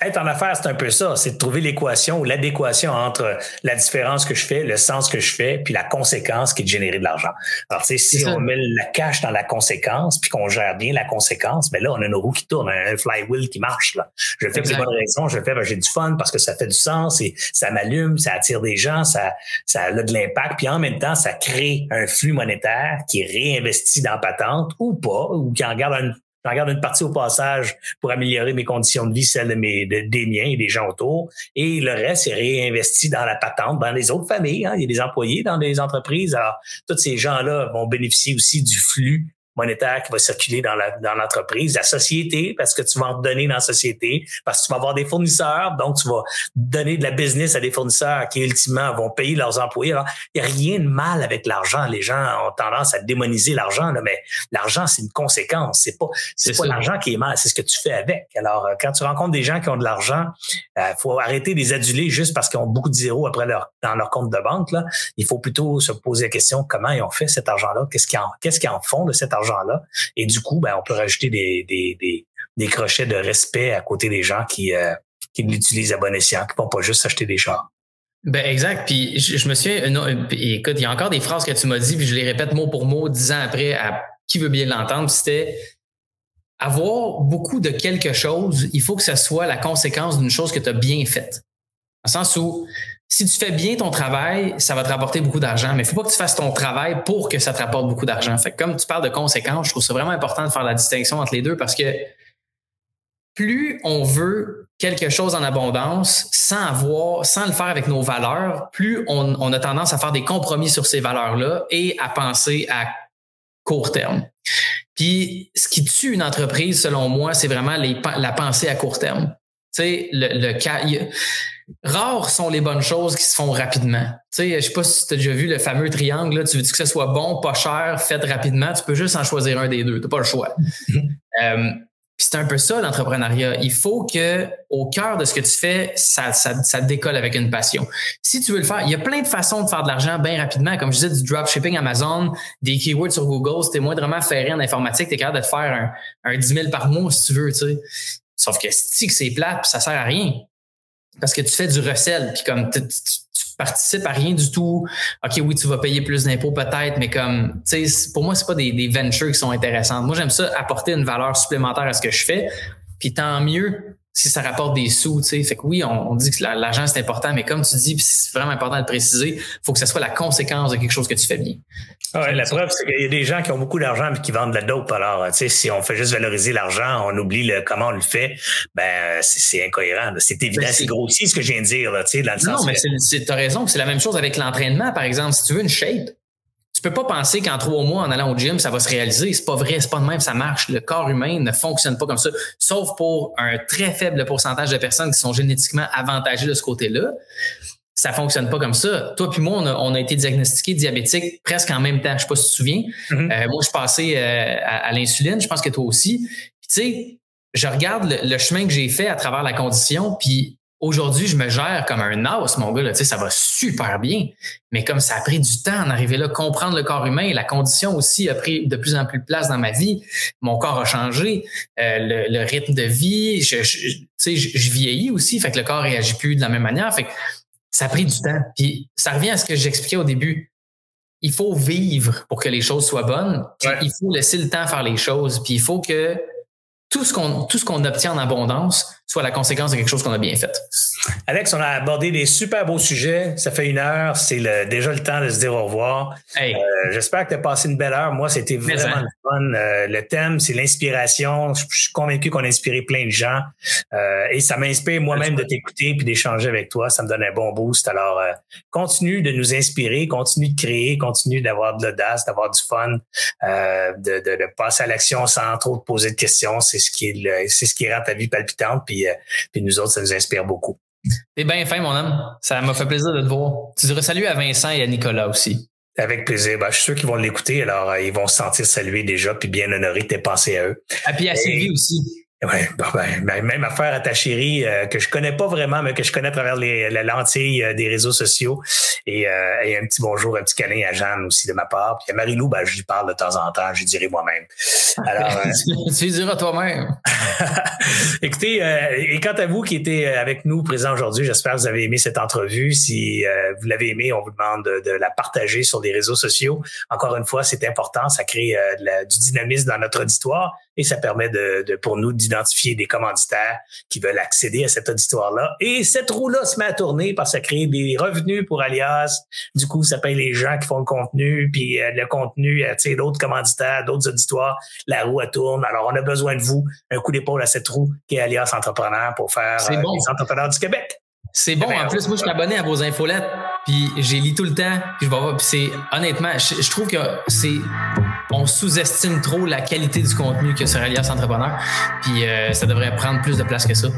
être en affaires, c'est un peu ça. C'est de trouver l'équation ou l'adéquation entre la différence que je fais, le sens que je fais, puis la conséquence qui est de générer de l'argent. Alors, tu sais, si on met la cash dans la conséquence, puis qu'on gère bien la conséquence, ben là, on a nos roues qui tournent, un flywheel qui marche. Là. Je le fais pour les bonnes raisons. Je le fais parce que j'ai du fun, parce que ça fait du sens, et ça m'allume, ça attire des gens, ça, ça a de l'impact, puis en même temps, ça crée un flux monétaire qui est réinvesti dans patente ou pas, ou qui en garde un J'en garde une partie au passage pour améliorer mes conditions de vie, celles de mes, des miens et des gens autour. Et le reste est réinvesti dans la patente, dans les autres familles. Hein. Il y a des employés dans des entreprises. Alors, tous ces gens-là vont bénéficier aussi du flux monétaire qui va circuler dans la, dans l'entreprise, la société, parce que tu vas en donner dans la société, parce que tu vas avoir des fournisseurs, donc tu vas donner de la business à des fournisseurs qui ultimement vont payer leurs employés. Alors, il n'y a rien de mal avec l'argent. Les gens ont tendance à démoniser l'argent, mais l'argent, c'est une conséquence. C'est pas, c'est, pas l'argent qui est mal, c'est ce que tu fais avec. Alors, euh, quand tu rencontres des gens qui ont de l'argent, il euh, faut arrêter de les aduler juste parce qu'ils ont beaucoup de zéros après leur, dans leur compte de banque. Là. Il faut plutôt se poser la question comment ils ont fait cet argent-là, qu'est-ce qu'ils en, qu'est-ce qu'ils en font de cet argent là Et du coup, ben, on peut rajouter des, des, des, crochets de respect à côté des gens qui, euh, qui l'utilisent à bon escient, qui vont pas juste acheter des chars. Ben exact. Puis je, me souviens, écoute, il y a encore des phrases que tu m'as dit, puis je les répète mot pour mot dix ans après à qui veut bien l'entendre. C'était avoir beaucoup de quelque chose, il faut que ce soit la conséquence d'une chose que tu as bien faite. Dans le sens où si tu fais bien ton travail, ça va te rapporter beaucoup d'argent, mais il faut pas que tu fasses ton travail pour que ça te rapporte beaucoup d'argent. Comme tu parles de conséquences, je trouve ça vraiment important de faire la distinction entre les deux parce que plus on veut quelque chose en abondance sans avoir, sans le faire avec nos valeurs, plus on, a tendance à faire des compromis sur ces valeurs-là et à penser à court terme. Puis, ce qui tue une entreprise, selon moi, c'est vraiment la pensée à court terme. Tu sais, le cas, rares sont les bonnes choses qui se font rapidement. Tu sais, je sais pas si tu as déjà vu le fameux triangle, là, tu veux que ce soit bon, pas cher, fait rapidement, tu peux juste en choisir un des deux, tu pas le choix. euh, c'est un peu ça l'entrepreneuriat. Il faut que au cœur de ce que tu fais, ça, ça, ça décolle avec une passion. Si tu veux le faire, il y a plein de façons de faire de l'argent bien rapidement. Comme je disais, du dropshipping Amazon, des keywords sur Google, si t'es moindrement ferré en informatique, t'es capable de te faire un, un 10 000 par mois si tu veux, tu sais. Sauf que si c'est plate, ça sert à rien parce que tu fais du recel, puis comme tu, participes à rien du tout. OK, oui, tu vas payer plus d'impôts peut-être, mais comme, tu sais, pour moi, c'est pas des, des ventures qui sont intéressantes. Moi, j'aime ça apporter une valeur supplémentaire à ce que je fais. Puis tant mieux si ça rapporte des sous, tu sais. Fait que oui, on, dit que l'argent c'est important, mais comme tu dis, c'est vraiment important de le préciser, faut que ça soit la conséquence de quelque chose que tu fais bien. Ouais, la preuve, c'est qu'il y a des gens qui ont beaucoup d'argent mais qui vendent de la dope. Alors, tu sais, si on fait juste valoriser l'argent, on oublie le, comment on le fait, ben c'est incohérent. C'est évident, ben, c'est grossier ce que je viens de dire, tu sais, dans le sens. Non, mais tu as raison, c'est la même chose avec l'entraînement, par exemple. Si tu veux une shape, peux pas penser qu'en trois mois, en allant au gym, ça va se réaliser. C'est pas vrai, c'est pas de même, ça marche. Le corps humain ne fonctionne pas comme ça, sauf pour un très faible pourcentage de personnes qui sont génétiquement avantagées de ce côté-là. Ça fonctionne pas comme ça. Toi puis moi, on a, été diagnostiqués diabétiques presque en même temps. Je sais pas si tu te souviens. Mm-hmm. Euh, moi, je passais euh, à, l'insuline. Je pense que toi aussi. tu sais, je regarde le, le chemin que j'ai fait à travers la condition, puis Aujourd'hui, je me gère comme un os, mon gars. Là, ça va super bien. Mais comme ça a pris du temps d'arriver là, comprendre le corps humain, la condition aussi a pris de plus en plus de place dans ma vie. Mon corps a changé, euh, le, rythme de vie, je, je, je, vieillis aussi, fait que le corps réagit plus de la même manière. Fait que ça a pris du temps. Puis ça revient à ce que j'expliquais au début. Il faut vivre pour que les choses soient bonnes. Il faut laisser le temps faire les choses. Puis il faut que tout ce qu'on tout ce qu'on obtient en abondance soit la conséquence de quelque chose qu'on a bien fait. Alex, on a abordé des super beaux sujets. Ça fait une heure. C'est déjà le temps de se dire au revoir. Euh, j'espère que tu as passé une belle heure. Moi, c'était vraiment le fun. Euh, le thème, c'est l'inspiration. Je, suis convaincu qu'on a inspiré plein de gens. Euh, et ça m'inspire moi-même de t'écouter puis d'échanger avec toi. Ça me donne un bon boost. Alors, continue de nous inspirer, continue de créer, continue d'avoir de l'audace, d'avoir du fun, de, de, passer à l'action sans trop te poser de questions. C'est ce qui est c'est ce qui rend ta vie palpitante. Puis, puis nous autres, ça nous inspire beaucoup. T'es bien fin, mon homme. Ça m'a fait plaisir de te voir. Tu dirais salut à Vincent et à Nicolas aussi. Avec plaisir. Ben, je suis sûr qu'ils vont l'écouter, alors euh, ils vont se sentir salués déjà, puis bien honorés. T'es pensé à eux. Ah, puis à Sylvie aussi. Ouais, ben, ben, même affaire à ta chérie euh, que je connais pas vraiment, mais que je connais à travers les, la lentille euh, des réseaux sociaux. Et, euh, et, un petit bonjour, un petit câlin à Jeanne aussi de ma part. Puis à Marie-Lou, ben, je lui parle de temps en temps, je lui dirai moi-même. Alors, tu lui diras toi-même. Écoutez, et quant à vous qui étiez avec nous présents aujourd'hui, j'espère que vous avez aimé cette entrevue. Si vous l'avez aimé, on vous demande de, la partager sur les réseaux sociaux. Encore une fois, c'est important, ça crée du dynamisme dans notre auditoire et ça permet de, de pour nous d'identifier des commanditaires qui veulent accéder à cet auditoire-là. Et cette roue-là se met à tourner parce que ça crée des revenus pour Alias. Du coup, ça paye les gens qui font le contenu, puis euh, le contenu sais, d'autres commanditaires, d'autres auditoires. La roue, elle tourne. Alors, on a besoin de vous. Un coup d'épaule à cette roue qui est Alias Entrepreneur pour faire euh, les entrepreneurs du Québec. C'est bon. En plus, moi, je suis abonné à vos infolettes, puis j'ai lu tout le temps. Puis je vais voir. Puis c'est honnêtement, je, trouve que c'est on sous-estime trop la qualité du contenu que sur Alias Entrepreneur. Puis euh, ça devrait prendre plus de place que ça.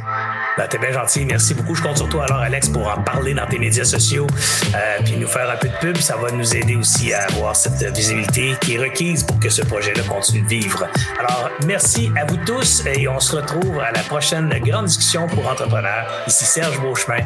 Ben, t'es bien gentil. Merci beaucoup. Je compte sur toi alors, Alex, pour en parler dans tes médias sociaux, euh, puis nous faire un peu de pub. Ça va nous aider aussi à avoir cette visibilité qui est requise pour que ce projet-là continue de vivre. Alors, merci à vous tous et on se retrouve à la prochaine grande discussion pour entrepreneurs. Ici Serge Beauchemin,